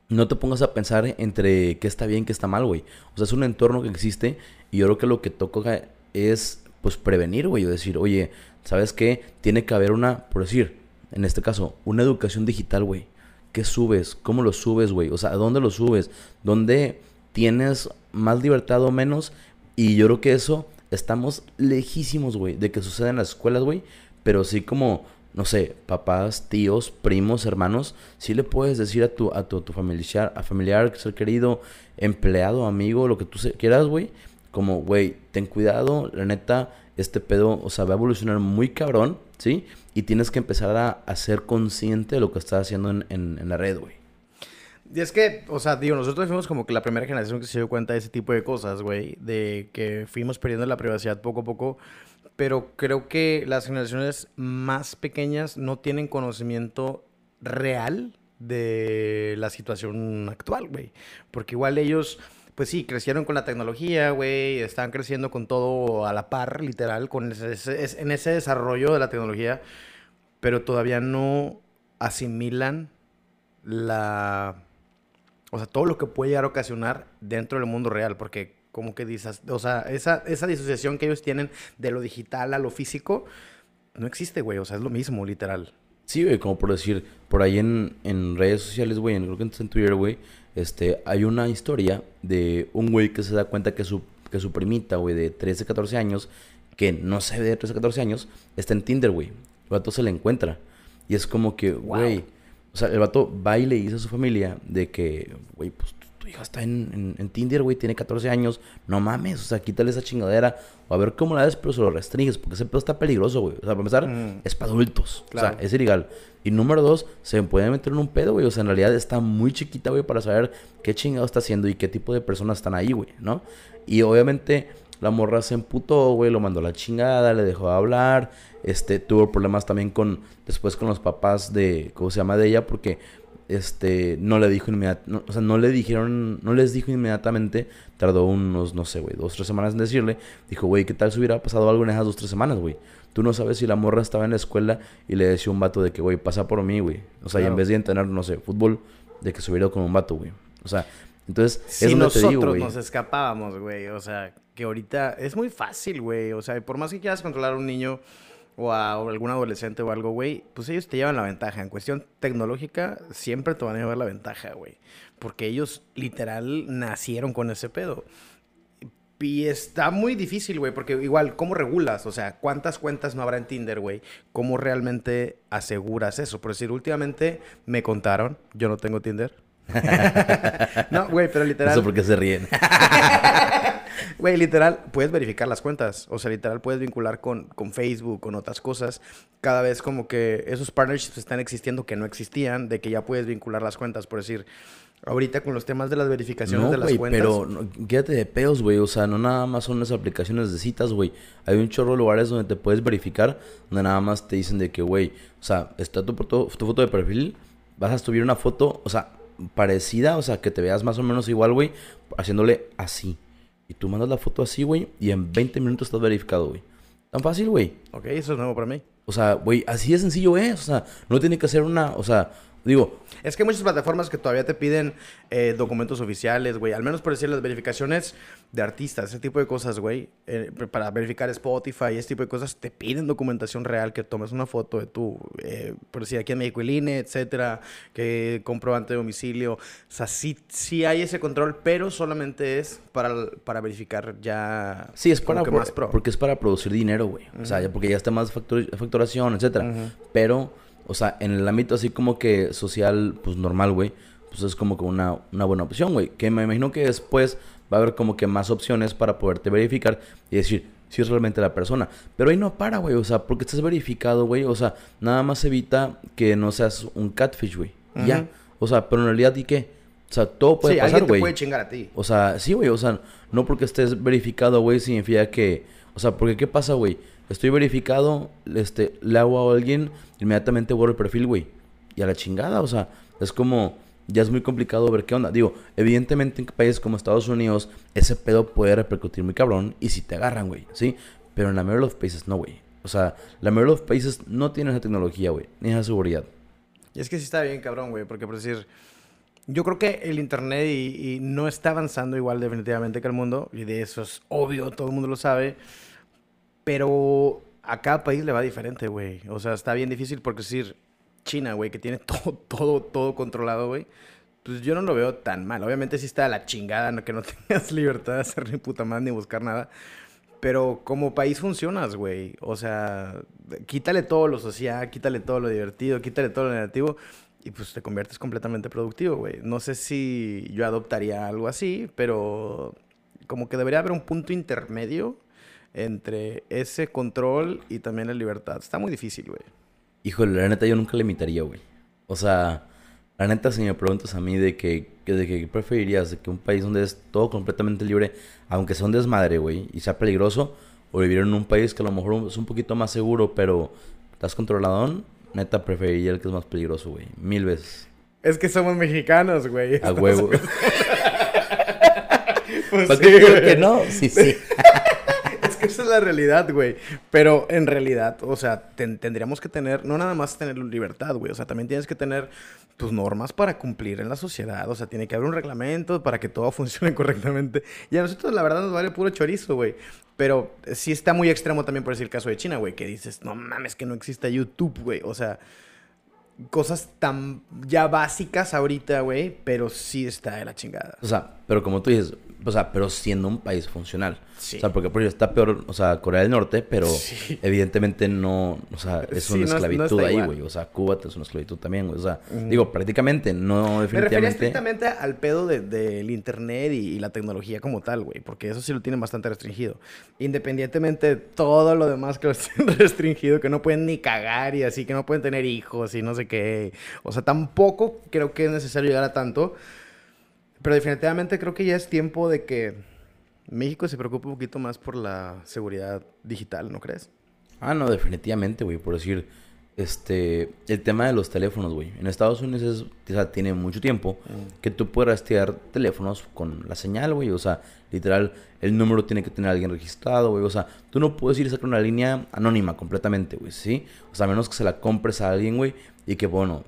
no te pongas a pensar entre qué está bien, qué está mal, güey. O sea, es un entorno que existe y yo creo que lo que toca es, pues, prevenir, güey. O decir, oye, ¿sabes qué? Tiene que haber una, por decir, en este caso, una educación digital, güey. ¿Qué subes? ¿Cómo lo subes, güey? O sea, ¿a dónde lo subes? ¿Dónde tienes más libertad o menos? Y yo creo que eso estamos lejísimos, güey, de que suceda en las escuelas, güey. Pero sí como, no sé, papás, tíos, primos, hermanos, sí le puedes decir a tu, a tu, tu familiar, a familiar, ser querido, empleado, amigo, lo que tú quieras, güey. Como, güey, ten cuidado, la neta, este pedo, o sea, va a evolucionar muy cabrón, ¿sí? Y tienes que empezar a, a ser consciente de lo que estás haciendo en, en- en la red, güey. Y es que, o sea, digo, nosotros fuimos como que la primera generación que se dio cuenta de ese tipo de cosas, güey. De que fuimos perdiendo la privacidad poco a poco. Pero creo que las generaciones más pequeñas no tienen conocimiento real de la situación actual, güey. Porque igual ellos, pues sí, crecieron con la tecnología, güey. Están creciendo con todo a la par, literal, con ese- ese- en ese desarrollo de la tecnología. Pero todavía no asimilan la... O sea, todo lo que puede llegar a ocasionar dentro del mundo real, porque como que dices, o sea, esa, esa disociación que ellos tienen de lo digital a lo físico, no existe, güey, o sea, es lo mismo, literal. Sí, güey, como por decir, por ahí en, en redes sociales, güey, creo que en Twitter, güey, este, hay una historia de un güey que se da cuenta que su, que su primita, güey, de 13, 14 años, que no se ve de 13, 14 años, está en Tinder, güey. El vato se la encuentra. Y es como que, güey, o sea, el vato va y le dice a su familia de que, güey, pues tu, hija está en, en, en Tinder, güey, tiene 14 años, no mames, o sea, quítale esa chingadera, o a ver cómo la ves, pero se lo restringes, porque ese pedo está peligroso, güey. O sea, para empezar, Mm. es para adultos, Claro. o sea, es ilegal. Y número dos, se puede meter en un pedo, güey, o sea, en realidad está muy chiquita, güey, para saber qué chingado está haciendo y qué tipo de personas están ahí, güey, ¿no? Y obviamente la morra se emputó, güey, lo mandó a la chingada, le dejó de hablar, este, tuvo problemas también con, después con los papás de, ¿cómo se llama? De ella, porque, este, no le dijo inmediatamente, o sea, no le dijeron, no les dijo inmediatamente, tardó unos, no sé, güey, dos, tres semanas en decirle, dijo, güey, ¿qué tal si hubiera pasado algo en esas dos, tres semanas, güey? Tú no sabes si la morra estaba en la escuela y le decía un vato de que, güey, pasa por mí, güey. O sea, y en vez de entrenar, no sé, fútbol, de que se hubiera ido con un vato, güey. O sea, entonces, Si es donde nosotros te digo, güey. nos escapábamos, güey, o sea, que ahorita es muy fácil, güey, o sea, por más que quieras controlar a un niño o a algún adolescente o algo, güey, pues ellos te llevan la ventaja. En cuestión tecnológica, siempre te van a llevar la ventaja, güey, porque ellos literal nacieron con ese pedo. Y está muy difícil, güey, porque igual, ¿cómo regulas? O sea, ¿cuántas cuentas no habrá en Tinder, güey? ¿Cómo realmente aseguras eso? Por decir, últimamente me contaron, yo no tengo Tinder. no, güey, pero literal. No sé por qué se ríen. Güey, literal, puedes verificar las cuentas. O sea, literal, puedes vincular con, con Facebook, con otras cosas. Cada vez como que esos partnerships están existiendo que no existían, de que ya puedes vincular las cuentas. Por decir, ahorita con los temas de las verificaciones No, de las güey, cuentas. pero no, quédate de peos, güey. O sea, no nada más son esas aplicaciones de citas, güey. Hay un chorro de lugares donde te puedes verificar, donde nada más te dicen de que, güey, o sea, está tu, foto- tu foto de perfil, vas a subir una foto, o sea, parecida, o sea, que te veas más o menos igual, güey, haciéndole así. Y tú mandas la foto así, güey, y en 20 minutos estás verificado, güey. Tan fácil, güey. Ok, eso es nuevo para mí. O sea, güey, así de sencillo es. O sea, no tiene que ser una, o sea, digo, Es que hay muchas plataformas que todavía te piden eh, documentos oficiales, güey. Al menos por decir las verificaciones de artistas, ese tipo de cosas, güey. Eh, para verificar Spotify y ese tipo de cosas, te piden documentación real, que tomes una foto de tu, eh, por decir aquí en México, el INE, etcétera, que comprobante de domicilio. O sea, sí, sí hay ese control, pero solamente es para, para verificar ya. sí, es para, pro- más pro. porque es para producir dinero, güey. O sea, porque ya está más factur- facturación, etcétera. Pero, o sea, en el ámbito así como que social, pues normal, güey, pues es como que una, una buena opción, güey. Que me imagino que después va a haber como que más opciones para poderte verificar y decir si es realmente la persona. Pero ahí no para, güey. O sea, porque estás verificado, güey. O sea, nada más evita que no seas un catfish, güey. Ya. O sea, pero en realidad, ¿y qué? O sea, todo puede sí, pasar, alguien te güey. puede chingar a ti. O sea, sí, güey. O sea, no porque estés verificado, güey, significa que... O sea, porque ¿qué pasa, güey? Estoy verificado, este, le hago a alguien, inmediatamente borro el perfil, güey. Y a la chingada, o sea, es como... Ya es muy complicado ver qué onda. Digo, evidentemente en países como Estados Unidos, ese pedo puede repercutir muy cabrón. Y si te agarran, güey, ¿sí? Pero en la mayoría de los países no, güey. O sea, la mayoría de los países no tienen esa tecnología, güey. Ni esa seguridad. Y es que sí está bien, cabrón, güey, porque por decir, yo creo que el internet y, y no está avanzando igual definitivamente que el mundo, y de eso es obvio, todo el mundo lo sabe, pero a cada país le va diferente, güey. O sea, está bien difícil porque decir, China, güey, que tiene todo, todo, todo controlado, güey. Pues yo no lo veo tan mal. Obviamente sí está la chingada, que no tengas libertad de hacer ni puta más ni buscar nada. Pero como país funcionas, güey. O sea, quítale todo lo social, quítale todo lo divertido, quítale todo lo negativo y pues te conviertes completamente productivo, güey. No sé si yo adoptaría algo así, pero como que debería haber un punto intermedio entre ese control y también la libertad. Está muy difícil, güey. Híjole, la neta yo nunca le imitaría, güey. O sea, la neta si me preguntas a mí de que, de que preferirías de que un país donde es todo completamente libre, aunque sea un desmadre, güey, y sea peligroso, o vivir en un país que a lo mejor es un poquito más seguro, pero estás controladón, neta preferiría el que es más peligroso, güey. Mil veces. Es que somos mexicanos, güey. A huevo. Pues ¿Para sí, que no? Sí, sí. Esa es la realidad, güey. Pero en realidad, o sea, ten- tendríamos que tener, no nada más tener libertad, güey. O sea, también tienes que tener tus normas para cumplir en la sociedad. O sea, tiene que haber un reglamento para que todo funcione correctamente. Y a nosotros, la verdad, nos vale puro chorizo, güey. Pero sí está muy extremo también por decir el caso de China, güey. Que dices, no mames, que no exista YouTube, güey. O sea, cosas tan ya básicas ahorita, güey. Pero sí está de la chingada. O sea, pero como tú dices, o sea, pero siendo un país funcional. Sí. O sea, porque por ejemplo está peor, o sea, Corea del Norte, pero Sí. evidentemente no, o sea, es una no esclavitud ahí, güey. O sea, Cuba es una esclavitud también, güey. O sea, digo, prácticamente, no Me refería definitivamente. estrictamente al pedo de- del internet y, y la tecnología como tal, güey, porque eso sí lo tienen bastante restringido. Independientemente de todo lo demás que lo tienen restringido, que no pueden ni cagar y así, que no pueden tener hijos y no sé qué. O sea, tampoco creo que es necesario llegar a tanto. Pero definitivamente creo que ya es tiempo de que México se preocupe un poquito más por la seguridad digital, ¿no crees? Ah, no, definitivamente, güey. Por decir, este, el tema de los teléfonos, güey. En Estados Unidos es, o sea, tiene mucho tiempo que tú puedes rastrear teléfonos con la señal, güey. O sea, literal, el número tiene que tener alguien registrado, güey. O sea, tú no puedes ir a sacar una línea anónima completamente, güey, ¿sí? O sea, a menos que se la compres a alguien, güey. Y que, bueno,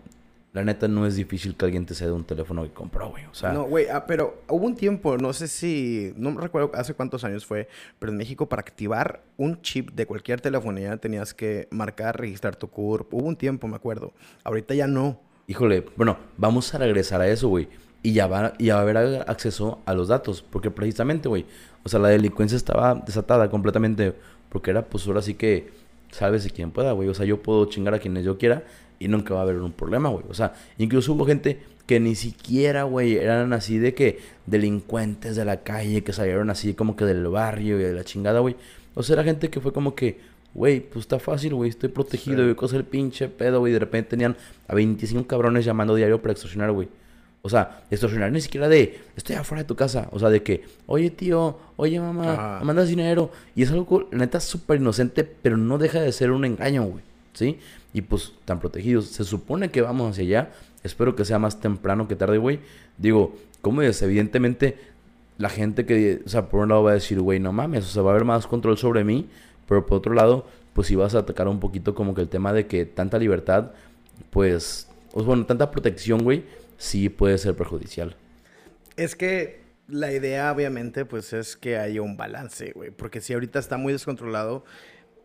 la neta no es difícil que alguien te ceda un teléfono que compró, güey. O sea, No, güey, ah, pero hubo un tiempo, no sé si, no me recuerdo hace cuántos años fue, pero en México para activar un chip de cualquier telefonía tenías que marcar, registrar tu CURP. Hubo un tiempo, me acuerdo. Ahorita ya no. Híjole, bueno, vamos a regresar a eso, güey. Y ya va, ya va a haber acceso a los datos. Porque precisamente, güey, o sea, la delincuencia estaba desatada completamente. Porque era, pues, ahora sí que, sálvese quien pueda, güey. O sea, yo puedo chingar a quienes yo quiera y nunca va a haber un problema, güey. O sea, incluso hubo gente que ni siquiera, güey, eran así de que delincuentes de la calle, que salieron así como que del barrio y de la chingada, güey. O sea, era gente que fue como que, güey, pues está fácil, güey, estoy protegido, Sí. güey, cosa el pinche pedo, güey. De repente tenían a 25 cabrones llamando diario para extorsionar, güey. O sea, extorsionar ni siquiera de, estoy afuera de tu casa. O sea, de que, oye tío, oye mamá, me mandas dinero. Y es algo, la neta, súper inocente, pero no deja de ser un engaño, güey. ¿Sí? Y pues tan protegidos. Se supone que vamos hacia allá. Espero que sea más temprano que tarde, güey. Digo, ¿cómo es? Evidentemente, la gente que, o sea, por un lado va a decir, güey, no mames, o sea, va a haber más control sobre mí. Pero por otro lado, pues si vas a atacar un poquito como que el tema de que tanta libertad, pues, pues bueno, tanta protección, güey, sí puede ser perjudicial. Es que la idea, obviamente, pues es que haya un balance, güey. Porque si ahorita está muy descontrolado.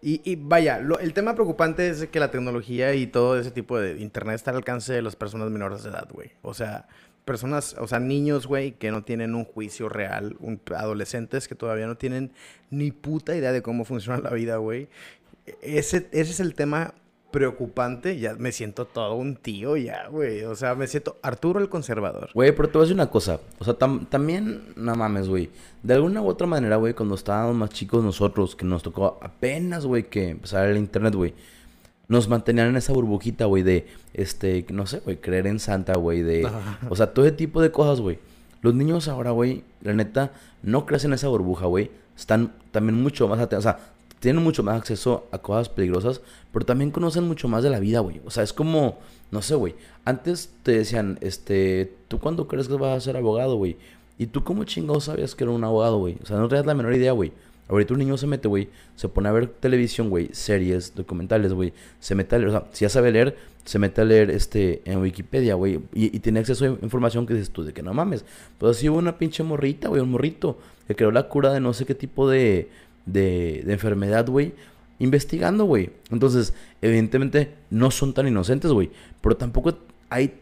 Y, vaya, el tema preocupante es que la tecnología y todo ese tipo de internet está al alcance de las personas menores de edad, güey. O sea, personas, o sea, niños, güey, que no tienen un juicio real, un, adolescentes que todavía no tienen ni puta idea de cómo funciona la vida, güey. Ese, ese es el tema preocupante, ya me siento todo un tío ya, güey. O sea, me siento Arturo el conservador. Güey, pero te voy a decir una cosa. O sea, también, no mames, güey. De alguna u otra manera, güey, cuando estábamos más chicos nosotros, que nos tocó apenas, güey, que empezar el internet, güey. Nos mantenían en esa burbujita, güey, de, este, no sé, güey, creer en Santa, güey, de... o sea, todo ese tipo de cosas, güey. Los niños ahora, güey, la neta, no crecen en esa burbuja, güey. Están también mucho más atentos. O sea, tienen mucho más acceso a cosas peligrosas, pero también conocen mucho más de la vida, güey. O sea, es como, no sé, güey. Antes te decían, este, ¿tú cuándo crees que vas a ser abogado, güey? Y tú cómo chingado sabías que era un abogado, güey. O sea, no tenías la menor idea, güey. Ahorita un niño se mete, güey, se pone a ver televisión, güey, series, documentales, güey. Se mete a leer, o sea, si ya sabe leer, se mete a leer este en Wikipedia, güey. Y, tiene acceso a información que dices tú, de que no mames. Pues así hubo una pinche morrita, güey, un morrito, que creó la cura de no sé qué tipo de de, enfermedad, güey, investigando, güey. Entonces, evidentemente, no son tan inocentes, güey. Pero tampoco hay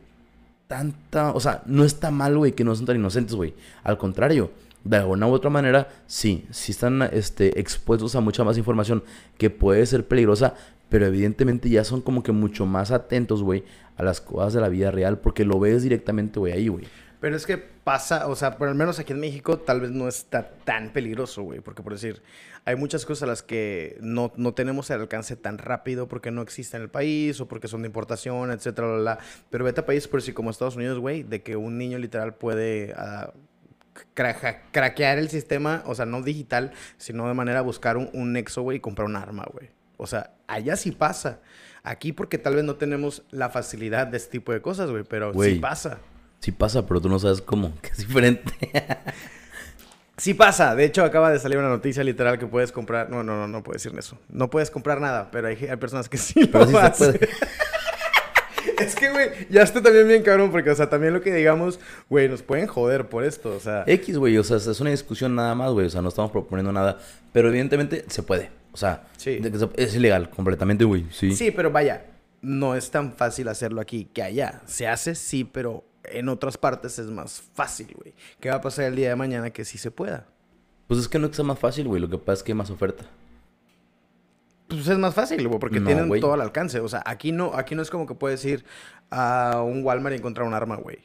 tanta, o sea, no está mal, güey, que no son tan inocentes, güey. Al contrario, de alguna u otra manera, sí, sí están este, expuestos a mucha más información que puede ser peligrosa, pero evidentemente ya son como que mucho más atentos, güey, a las cosas de la vida real, porque lo ves directamente, güey, ahí, güey. Pero es que pasa, o sea, por lo menos aquí en México tal vez no está tan peligroso, güey, porque por decir, hay muchas cosas a las que no, no, tenemos el alcance tan rápido porque no existen en el país o porque son de importación, etcétera, bla, Pero vete a países, por decir, como Estados Unidos, güey, de que un niño literal puede uh, craquear el sistema, o sea, no digital, sino de manera buscar un, un nexo, güey, y comprar un arma, güey. O sea, allá sí pasa. Aquí porque tal vez no tenemos la facilidad de este tipo de cosas, güey, pero sí pasa. Sí pasa, pero tú no sabes cómo, que es diferente. sí pasa. De hecho, acaba de salir una noticia literal que puedes comprar. No, no, no, no puedes decir eso. No puedes comprar nada, pero hay, hay personas que sí lo sí hacen. es que, güey, ya estoy también bien cabrón, porque, o sea, también lo que digamos, güey, nos pueden joder por esto, o sea. X, güey, o sea, es una discusión nada más, güey, o sea, no estamos proponiendo nada, pero evidentemente se puede, o sea, sí. es ilegal completamente, güey, sí. Sí, pero vaya, no es tan fácil hacerlo aquí que allá. Se hace, sí, pero en otras partes es más fácil, güey. ¿Qué va a pasar el día de mañana que sí se pueda? Pues es que no es más fácil, güey. Lo que pasa es que hay más oferta. Pues es más fácil, güey, porque tienen todo al alcance. O sea, aquí no, aquí no es como que puedes ir a un Walmart y encontrar un arma, güey.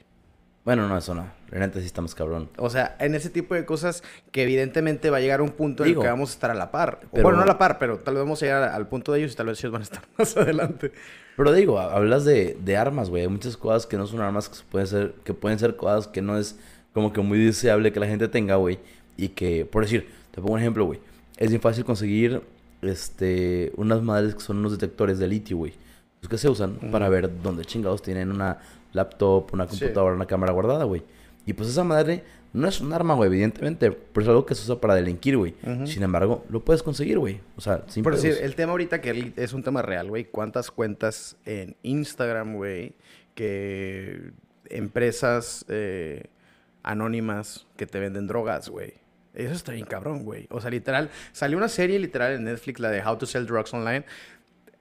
Bueno, no, eso no. Realmente sí estamos cabrón. O sea, en ese tipo de cosas que evidentemente va a llegar un punto en el que vamos a estar a la par. Bueno, no a la par, pero tal vez vamos a llegar al punto de ellos y tal vez ellos van a estar más adelante. Pero digo, hablas de, de armas, güey. Hay muchas cosas que no son armas que pueden ser, que pueden ser cosas que no es como que muy deseable que la gente tenga, güey. Y que, por decir, te pongo un ejemplo, güey. Es bien fácil conseguir este unas madres que son unos detectores de litio, güey. Los que se usan para ver dónde chingados tienen una laptop, una computadora, una cámara guardada, güey. Y pues esa madre no es un arma, güey, evidentemente, pero es algo que se usa para delinquir, güey. Sin embargo, lo puedes conseguir, güey. O sea, sin Por decir, el tema ahorita que es un tema real, güey. ¿Cuántas cuentas en Instagram, güey, que empresas eh, anónimas que te venden drogas, güey? Eso está bien cabrón, güey. O sea, literal, salió una serie literal en Netflix, la de How to Sell Drugs Online.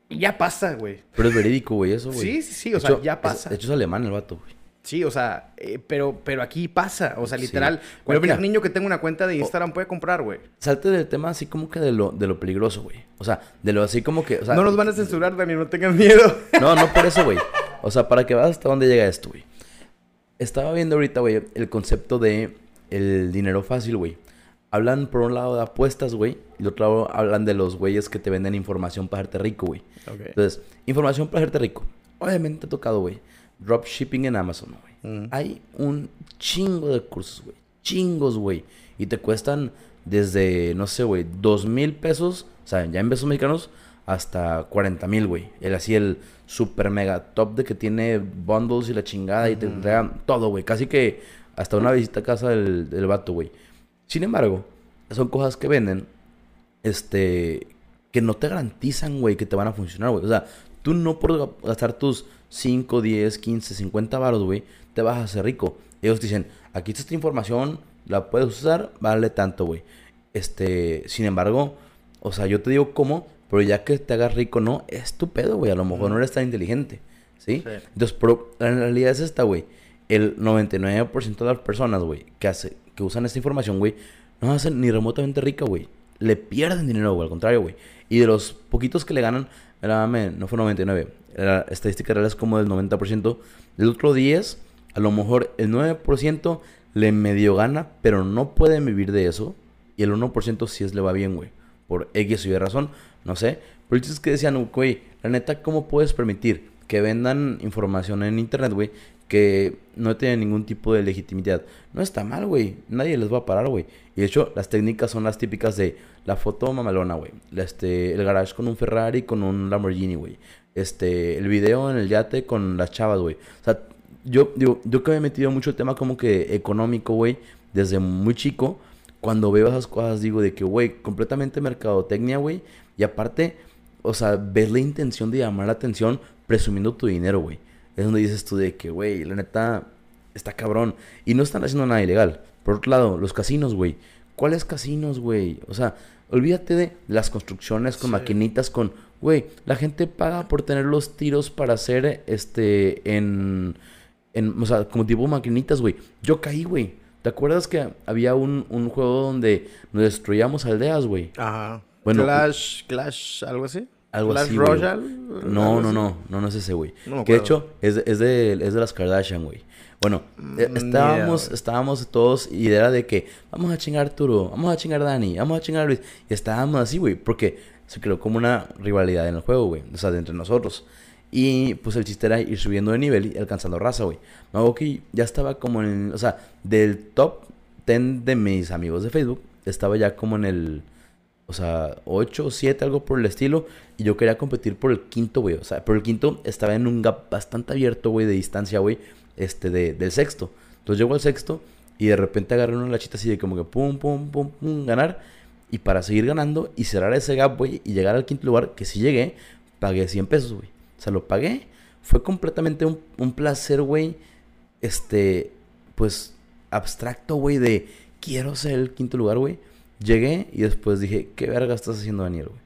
Y ya pasa, güey. Pero es verídico, güey, eso, güey. Sí, sí, sí, o sea, ya pasa. de hecho, es alemán el vato, güey. Sí, o sea, eh, pero, pero aquí pasa, o sea, literal, cualquier niño que tenga una cuenta de Instagram puede comprar, güey. Salte del tema así como que de lo, de lo peligroso, güey. O sea, de lo así como que... no nos van a censurar, Dani, no tengan miedo. No, no por eso, güey. O sea, para que veas hasta dónde llega esto, güey. Estaba viendo ahorita, güey, el concepto de el dinero fácil, güey. Hablan por un lado de apuestas, güey, y por otro lado hablan de los güeyes que te venden información para hacerte rico, güey. Entonces, información para hacerte rico. Obviamente ha tocado, güey dropshipping en Amazon, güey. Mm. Hay un chingo de cursos, güey. Chingos, güey. Y te cuestan desde, no sé, güey, dos mil pesos, o sea, ya en pesos mexicanos, hasta 40 mil, güey. El así, el super mega top de que tiene bundles y la chingada y te entrega todo, güey. Casi que hasta una visita a casa del, del vato, güey. Sin embargo, son cosas que venden, este, que no te garantizan, güey, que te van a funcionar, güey. O sea, tú no por gastar tus 5, 10, 15, 50 baros, güey, te vas a hacer rico. Ellos dicen, aquí está esta información, la puedes usar, vale tanto, güey. Este, sin embargo, o sea, yo te digo cómo, pero ya que te hagas rico, no, es tu pedo, güey. A lo mejor no eres tan inteligente, ¿sí? Entonces, pero la realidad es esta, güey. El 99% de las personas, güey, que, hace, que usan esta información, güey, no hacen ni remotamente rica, güey. Le pierden dinero, güey, al contrario, güey. Y de los poquitos que le ganan, no fue 99, la estadística real es como del 90%. Del otro 10, a lo mejor el 9% le medio gana, pero no pueden vivir de eso. Y el 1% sí es le va bien, güey. Por X o Y razón, no sé. Pero es que decían, güey, la neta, ¿cómo puedes permitir que vendan información en internet, güey? Que no tiene ningún tipo de legitimidad. No está mal, güey. Nadie les va a parar, güey. Y de hecho, las técnicas son las típicas de la foto mamalona, güey. Este, el garage con un Ferrari, con un Lamborghini, güey. Este, el video en el yate con las chavas, güey. O sea, yo, digo, yo que me he metido mucho el tema como que económico, güey, desde muy chico, cuando veo esas cosas digo de que, güey, completamente mercadotecnia, güey, y aparte, o sea, ves la intención de llamar la atención presumiendo tu dinero, güey. Es donde dices tú de que, güey, la neta, está cabrón. Y no están haciendo nada ilegal. Por otro lado, los casinos, güey. ¿Cuáles casinos, güey? O sea, olvídate de las construcciones con maquinitas, con Güey, la gente paga por tener los tiros para hacer, este, en, en o sea, como tipo maquinitas, güey. Yo caí, güey. ¿Te acuerdas que había un, un juego donde nos destruíamos aldeas, güey? Ajá. Bueno, Clash, Clash, algo así. Algo así. Royale. No, no, no, no, no es ese, güey. que de hecho es, es, de, es de las Kardashian, güey. Bueno, eh, mm, estábamos, estábamos todos y era de que vamos a chingar Turo, vamos a chingar Dani, vamos a chingar Luis. Y estábamos así, güey, porque se creó como una rivalidad en el juego, güey. O sea, de entre nosotros. Y pues el chiste era ir subiendo de nivel y alcanzando raza, güey. Me que ya estaba como en. O sea, del top 10 de mis amigos de Facebook, estaba ya como en el. O sea, 8 o 7, algo por el estilo. Y yo quería competir por el quinto, güey. O sea, por el quinto estaba en un gap bastante abierto, güey, de distancia, güey. Este, de, del sexto. Entonces llego al sexto y de repente agarré una lachita así de como que pum, pum, pum, pum, ganar. Y para seguir ganando y cerrar ese gap, güey, y llegar al quinto lugar, que si llegué, pagué 100 pesos, güey. O sea, lo pagué. Fue completamente un, un placer, güey. Este, pues, abstracto, güey, de quiero ser el quinto lugar, güey. Llegué y después dije, ¿qué verga estás haciendo, Daniel, güey?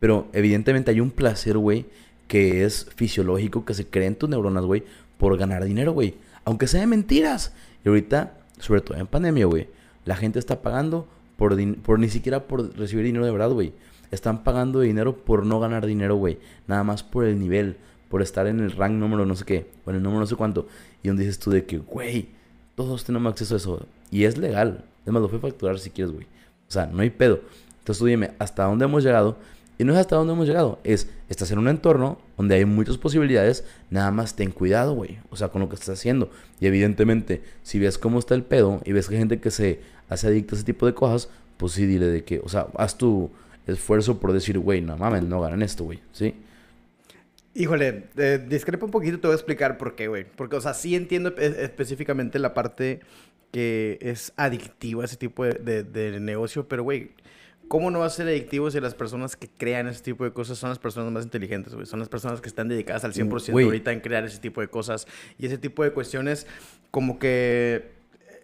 Pero evidentemente hay un placer, güey, que es fisiológico, que se crea en tus neuronas, güey, por ganar dinero, güey. Aunque sea de mentiras. Y ahorita, sobre todo en pandemia, güey, la gente está pagando por, ni siquiera por recibir dinero de verdad, güey. Están pagando dinero por no ganar dinero, güey. Nada más por el nivel, por estar en el rank número no sé qué, o en el número no sé cuánto. Y donde dices tú de que, güey, todos tenemos acceso a eso. Y es legal. Además, lo fue facturar si quieres, güey. O sea, no hay pedo. Entonces tú dime, ¿hasta dónde hemos llegado? Y no es hasta dónde hemos llegado, es, estás en un entorno donde hay muchas posibilidades, nada más ten cuidado, güey, o sea, con lo que estás haciendo. Y evidentemente, si ves cómo está el pedo y ves que hay gente que se hace adicta a ese tipo de cosas, pues sí, dile de que, o sea, haz tu esfuerzo por decir, güey, no mames, no ganan esto, güey, ¿sí? Híjole, eh, discrepa un poquito, te voy a explicar por qué, güey. Porque, o sea, sí entiendo específicamente la parte que es adictiva ese tipo de, de negocio, pero, güey, ¿Cómo no va a ser adictivo si las personas que crean ese tipo de cosas son las personas más inteligentes, güey? Son las personas que están dedicadas al 100% ahorita en crear ese tipo de cosas y ese tipo de cuestiones como que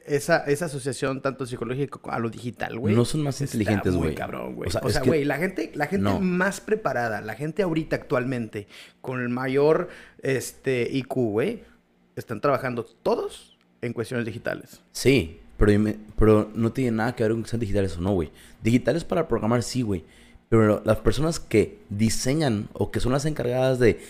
esa, esa asociación tanto psicológica a lo digital, güey. No son más inteligentes, güey. cabrón, güey. O sea, güey, la gente, la gente más preparada, la gente ahorita actualmente con el mayor este, IQ, güey, están trabajando todos en cuestiones digitales. Sí, pero, pero no tiene nada que ver con que sean digitales o no, güey. Digitales para programar, sí, güey. Pero las personas que diseñan o que son las encargadas de,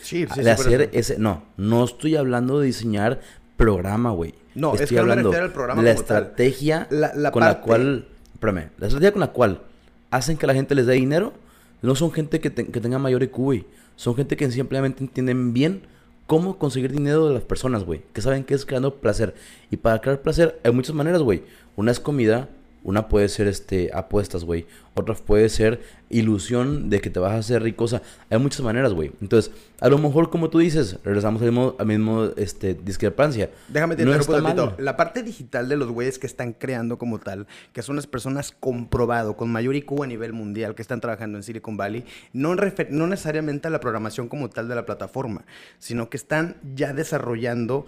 hacer ese... No, no estoy hablando de diseñar programa, güey. No, estoy es que hablando de programa la estrategia con la cual... Espérame, la estrategia con la cual hacen que la gente les dé dinero no son gente que, que tenga mayor IQ, güey. Son gente que simplemente entienden bien cómo conseguir dinero de las personas, güey. Que saben que es creando placer. Y para crear placer hay muchas maneras, güey. Una es comida, Una puede ser este apuestas, güey. Otra puede ser ilusión de que te vas a hacer rico. O sea, hay muchas maneras, güey. Entonces, a lo mejor, como tú dices, regresamos al mismo, al mismo este, discrepancia. Déjame te No mal. La parte digital de los güeyes que están creando como tal, que son las personas comprobado, con mayor IQ a nivel mundial, que están trabajando en Silicon Valley, no, no necesariamente a la programación como tal de la plataforma, sino que están ya desarrollando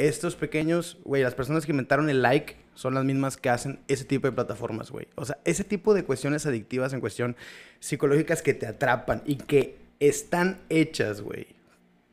estos pequeños, güey, las personas que inventaron el like son las mismas que hacen ese tipo de plataformas, güey. O sea, ese tipo de cuestiones adictivas en cuestión psicológicas que te atrapan y que están hechas, güey,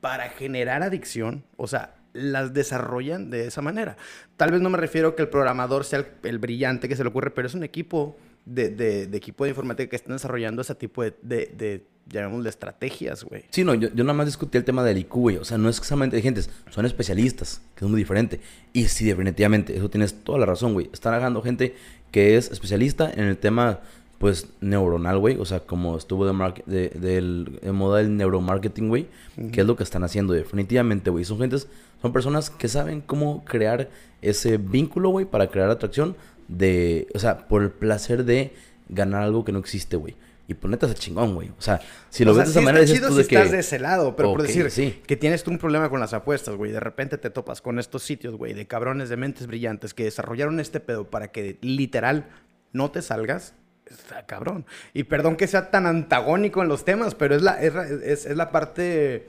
para generar adicción, o sea, las desarrollan de esa manera. Tal vez no me refiero que el programador sea el, brillante que se le ocurre, pero es un equipo de, equipo de informática que están desarrollando ese tipo de llamémosle, estrategias, güey. Sí, no, yo, yo nada más discutí el tema del IQ, güey. O sea, no es exactamente de gentes, son especialistas, que es muy diferente. Y sí, definitivamente, eso tienes toda la razón, güey. Están agarrando gente que es especialista en el tema, pues, neuronal, güey. O sea, como estuvo de, mark- de, del, en moda del neuromarketing, güey. Que es lo que están haciendo, definitivamente, güey. Son gentes, son personas que saben cómo crear ese vínculo, güey, para crear atracción de, o sea, por el placer de ganar algo que no existe, güey. Y ponete ese chingón, güey. O sea, si lo O sea, ves de esa sí manera, dices chido tú si de que... estás de ese lado, pero por Ok, decir sí. que tienes tú un problema con las apuestas, güey. De repente te topas con estos sitios, güey, de cabrones de mentes brillantes que desarrollaron este pedo para que literal no te salgas. Está cabrón. Y perdón que sea tan antagónico en los temas, pero es la, es, es- es la parte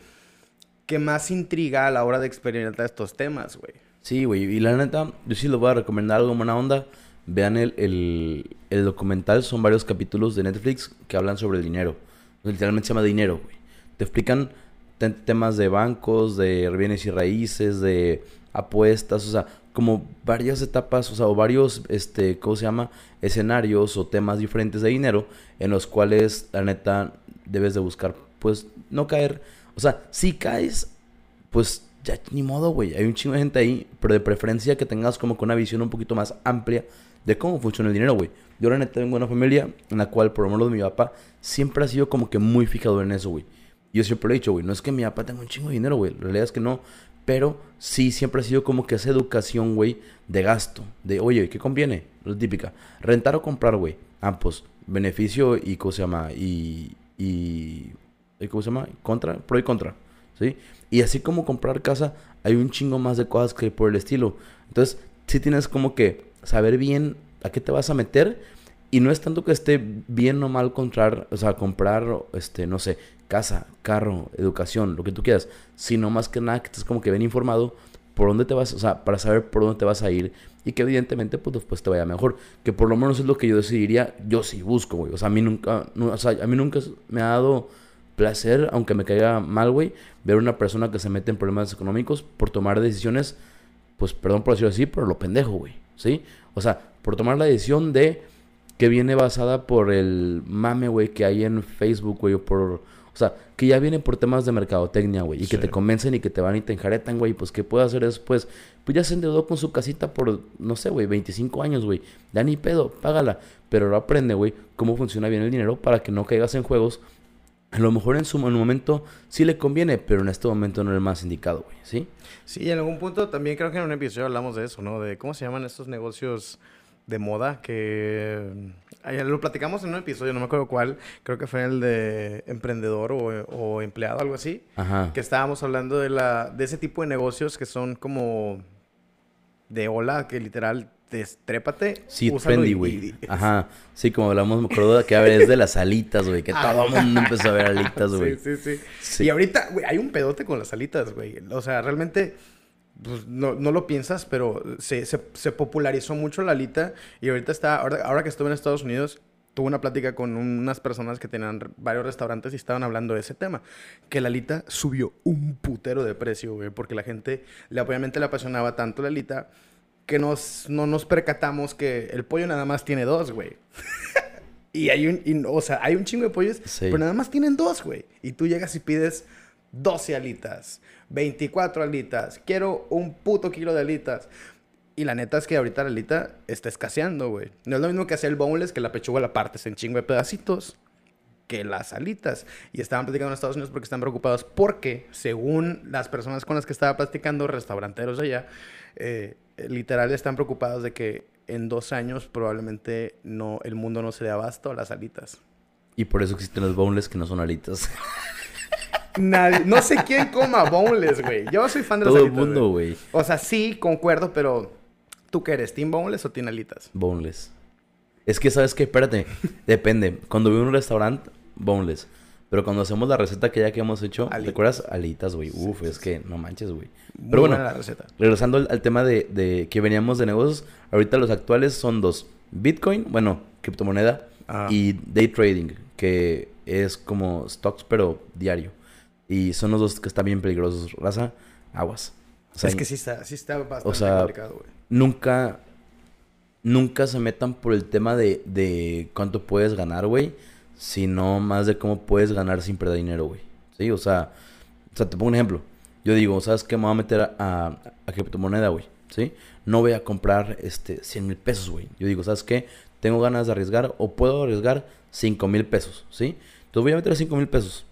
que más intriga a la hora de experimentar estos temas, güey. Sí, güey. Y la neta, yo sí les voy a recomendar algo buena onda. Vean el, el, el documental. Son varios capítulos de Netflix que hablan sobre el dinero. Literalmente se llama dinero, güey. Te explican te- temas de bancos, de bienes y raíces, de apuestas, o sea, como varias etapas, o sea, o varios, este, ¿cómo se llama? Escenarios o temas diferentes de dinero en los cuales, la neta, debes de buscar, pues, no caer. O sea, si caes, pues ya ni modo, güey. Hay un chingo de gente ahí, pero de preferencia que tengas como que una visión un poquito más amplia de cómo funciona el dinero, güey. Yo la neta vengo de una familia en la cual, por lo menos mi papá, siempre ha sido como que muy fijado en eso, güey. Yo siempre lo he dicho, güey, no es que mi papá tenga un chingo de dinero, güey. La realidad es que no. Pero sí, siempre ha sido como que esa educación, güey, de gasto. De, oye, ¿qué conviene? Lo típica. Rentar o comprar, güey. Ah, pues, beneficio y, ¿cómo se llama? Y, y, ¿y ¿cómo se llama? Contra, pro y contra. ¿Sí? Y así como comprar casa, hay un chingo más de cosas que por el estilo. Entonces, sí tienes como que saber bien a qué te vas a meter. Y no es tanto que esté bien o mal comprar, o sea, comprar, este, no sé, casa, carro, educación, lo que tú quieras. Sino más que nada que estés como que bien informado por dónde te vas, o sea, para saber por dónde te vas a ir. Y que evidentemente, pues después te vaya mejor. Que por lo menos es lo que yo decidiría, yo sí busco, güey. O sea, a mí nunca, o sea, a mí nunca me ha dado placer, aunque me caiga mal, güey, ver una persona que se mete en problemas económicos por tomar decisiones, pues perdón por decirlo así, pero lo pendejo, güey, ¿sí? O sea, por tomar la decisión de que viene basada por el mame, güey, que hay en Facebook, güey, o por... O sea, que ya viene por temas de mercadotecnia, güey, y que te convencen y que te van y te enjaretan, güey, pues ¿qué puede hacer después? Pues ya se endeudó con su casita por, no sé, güey, 25 años, güey. Ya ni pedo, págala. Pero ahora aprende, güey, cómo funciona bien el dinero para que no caigas en juegos a lo mejor en su en un momento sí le conviene, pero en este momento no es el más indicado, güey, ¿sí? Sí, en algún punto también creo que en un episodio hablamos de eso, ¿no? De cómo se llaman estos negocios de moda que ay, lo platicamos en un episodio, no me acuerdo cuál, creo que fue el de emprendedor o, o empleado, algo así, Ajá. que estábamos hablando de la de ese tipo de negocios que son como de ola, que literal destrépate, Sí, trendy, güey. Ajá. Sí, como hablamos, me acuerdo de que a ver, es de las alitas, güey. Que todo el mundo empezó a ver alitas, güey. Sí, sí, sí, Sí. Y ahorita, güey, hay un pedote con las alitas, güey. O sea, realmente, pues, no, no lo piensas, pero se, se, se popularizó mucho la alita. Y ahorita está, ahora, ahora que estuve en Estados Unidos, tuve una plática con unas personas que tenían varios restaurantes y estaban hablando de ese tema. Que la alita subió un putero de precio, güey. Porque la gente, le, obviamente le apasionaba tanto la alita que nos, no nos percatamos que el pollo nada más tiene dos, güey. Y hay un, y, o sea, hay un chingo de pollos, Sí. pero nada más tienen dos, güey. Y tú llegas y pides 12 alitas, 24 alitas, quiero un puto kilo de alitas. Y la neta es que ahorita la alita está escaseando, güey. No es lo mismo que hacer el boneless, que la pechuga la partes en chingo de pedacitos, que las alitas. Y estaban platicando en Estados Unidos porque están preocupados porque, según las personas con las que estaba platicando, restauranteros allá, eh, literal están preocupados de que en dos años probablemente no, el mundo no se dé abasto a las alitas. Y por eso existen los boneless que no son alitas. Nadie, no sé quién coma boneless, güey. Yo soy fan de las Todo el mundo, güey. O sea, sí, concuerdo, pero ¿tú qué eres? ¿Team boneless o team alitas? Boneless. Es que, ¿sabes qué? Espérate. Depende. Cuando voy a un restaurante, boneless. Pero cuando hacemos la receta que ya que hemos hecho. ¿te acuerdas? Alitas, güey. Uf, es que no manches, güey. Pero bueno, buena la receta. regresando al, al tema de, de que veníamos de negocios, ahorita los actuales son dos. Bitcoin, bueno, criptomoneda, Ah. y day trading, que es como stocks, pero diario. Y son los dos que están bien peligrosos. Raza, aguas. O sea, es que sí está, sí está bastante o sea, complicado, güey. nunca, nunca se metan por el tema de, de cuánto puedes ganar, güey, sino más de cómo puedes ganar sin perder dinero, güey. Sí, o sea, o sea, te pongo un ejemplo. Yo digo, ¿sabes qué? Me voy a meter a, a, a criptomoneda, güey. ¿Sí? No voy a comprar este 100 mil pesos, güey. Yo digo, ¿sabes qué? Tengo ganas de arriesgar o puedo arriesgar 5 mil pesos, ¿sí? Entonces voy a meter 5 mil pesos.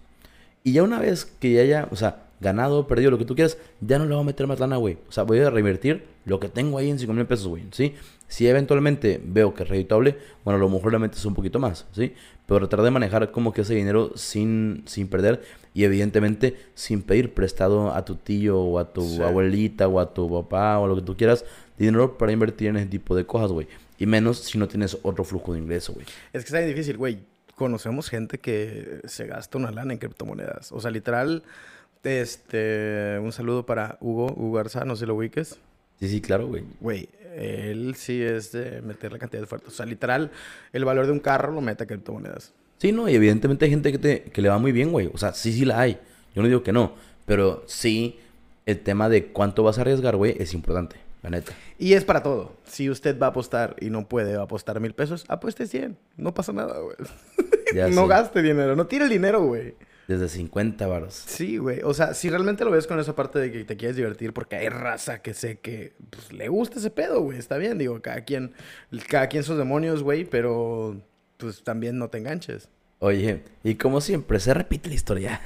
Y ya una vez que ya haya, o sea, ganado, perdido, lo que tú quieras, ya no le voy a meter más lana, güey. O sea, voy a reinvertir lo que tengo ahí en 5 mil pesos, güey, ¿sí? Si eventualmente veo que es reditable, bueno, a lo mejor le metes un poquito más, ¿sí? Pero tratar de manejar como que ese dinero sin, sin perder y evidentemente sin pedir prestado a tu tío o a tu Sí. abuelita o a tu papá o lo que tú quieras, dinero para invertir en ese tipo de cosas, güey. Y menos si no tienes otro flujo de ingreso, güey. Es que está difícil, güey. Conocemos gente que se gasta una lana en criptomonedas. O sea, literal, este, un saludo para Hugo, Hugo Garza, no sé si lo ubiques. Sí, sí, claro, güey. Güey, él sí es de meter la cantidad de fuerte. O sea, literal, el valor de un carro lo mete a criptomonedas. Sí, no, y evidentemente hay gente que, te, que le va muy bien, güey. O sea, sí, sí la hay. Yo no digo que no. Pero sí, el tema de cuánto vas a arriesgar, güey, es importante, la neta. Y es para todo. Si usted va a apostar y no puede apostar mil pesos, apueste 100. No pasa nada, güey. No sé. gaste dinero. No tire el dinero, güey. Desde 50 varos. Sí, güey. O sea, si realmente lo ves con esa parte de que te quieres divertir, porque hay raza que sé que pues, le gusta ese pedo, güey. Está bien, digo, cada quien, cada quien sus demonios, güey, pero pues también no te enganches. Oye, y como siempre, se repite la historia.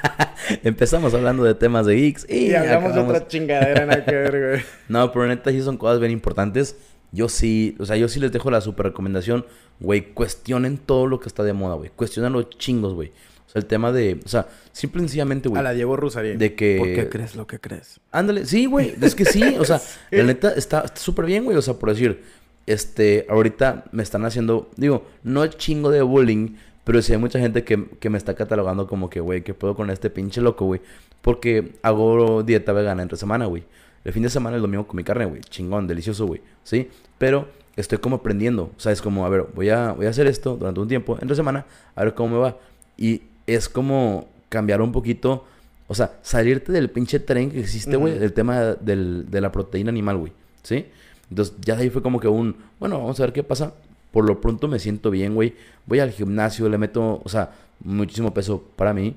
Empezamos hablando de temas de geeks y, Y, hablamos acabamos- de otra chingadera, nada que ver, güey. No, pero neta sí son cosas bien importantes. Yo sí, o sea, yo sí les dejo la super recomendación, güey, cuestionen todo lo que está de moda, güey. Cuestionen los chingos, güey. O sea, el tema de, o sea, simple y sencillamente, güey. A la Diego Rusarín. De que- ¿Por qué crees lo que crees? Ándale, sí, güey. Es que sí, o sea, la neta está súper bien, güey. O sea, por decir, este, ahorita me están haciendo, digo, no chingo de bullying, pero sí hay mucha gente que, que me está catalogando como que, güey, ¿qué puedo con este pinche loco, güey? Porque hago dieta vegana entre semana, güey. El fin de semana, el domingo con mi carne, güey. Chingón, delicioso, güey. ¿Sí? Pero estoy como aprendiendo. O sea, es como, a ver, voy a, voy a hacer esto durante un tiempo, entre semana, a ver cómo me va. Y es como cambiar un poquito, o sea, salirte del pinche tren que existe, güey, del tema del- de la proteína animal, güey. ¿Sí? Entonces, ya de ahí fue como que un, bueno, vamos a ver qué pasa. Por lo pronto me siento bien, güey. Voy al gimnasio, le meto, o sea, muchísimo peso para mí.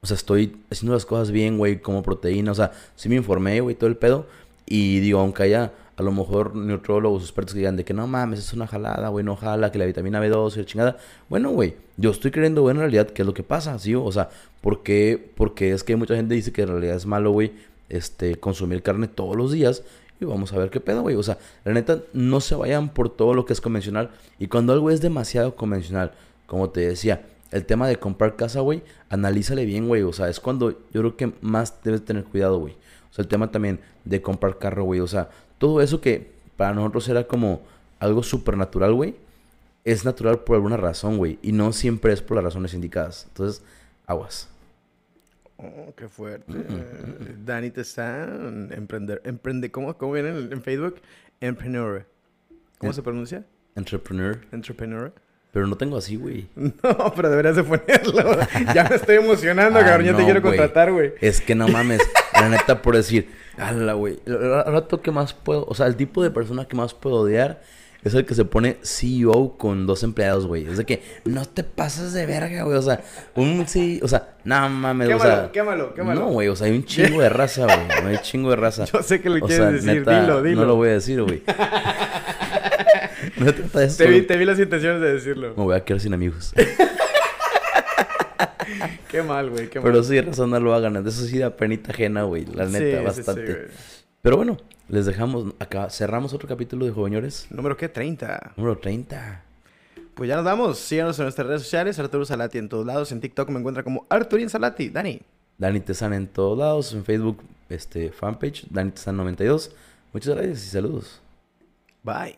O sea, estoy haciendo las cosas bien, güey, como proteína. O sea, sí me informé, güey, todo el pedo. Y digo, aunque haya a lo mejor nutriólogos, expertos que digan de que no mames, es una jalada, güey, no jala, que la vitamina B2 y la chingada. Bueno, güey, yo estoy creyendo, güey, en realidad, qué es lo que pasa, ¿sí? O sea, ¿por qué? Porque es que mucha gente dice que en realidad es malo, güey, este, consumir carne todos los días. Y vamos a ver qué pedo, güey. O sea, la neta, no se vayan por todo lo que es convencional. Y cuando algo es demasiado convencional, como te decía, el tema de comprar casa, güey, analízale bien, güey. O sea, es cuando yo creo que más debes tener cuidado, güey. O sea, el tema también de comprar carro, güey. O sea, todo eso que para nosotros era como algo supernatural, güey, es natural por alguna razón, güey. Y no siempre es por las razones indicadas. Entonces, aguas. Oh, qué fuerte. Mm, Dani te está en emprender. Emprende, ¿cómo, cómo viene en, en Facebook? Entrepreneur. ¿Cómo En- se pronuncia? Entrepreneur. Entrepreneur. Pero no tengo así, güey. No, pero deberías de ponerlo. ya me estoy emocionando, Ah, cabrón. Ya te no, quiero contratar, güey. Es que no mames. la neta, por decir, ala, güey. El rato que más puedo, o sea, el tipo de persona que más puedo odiar es el que se pone CEO con dos empleados, güey. Es de que no te pases de verga, güey. O sea, un sí, o sea, no mames, o Quémalo, sea. quémalo, quémalo. No, güey, o sea, hay un chingo de raza, güey. Hay un chingo de raza. Yo sé que le O quieres sea, decir. neta, dilo, dilo. No lo voy a decir, güey. no eso. Te vi, te vi las intenciones de decirlo. Me voy a quedar sin amigos. Qué mal, güey. Qué mal. Pero sí, razón no lo hagan. De eso sí da penita ajena, güey. La Sí, neta, sí, sí, bastante. Pero bueno, Les dejamos acá, cerramos otro capítulo de Joveñores. ¿Número qué? 30. Número 30. Pues ya nos vamos. Síganos en nuestras redes sociales. Arturo Salati en todos lados. En TikTok me encuentra como Arturín Salati. Dani. Dani Tesan en todos lados. En Facebook, este, fanpage, Dani Tesan 92. Muchas gracias y saludos. Bye.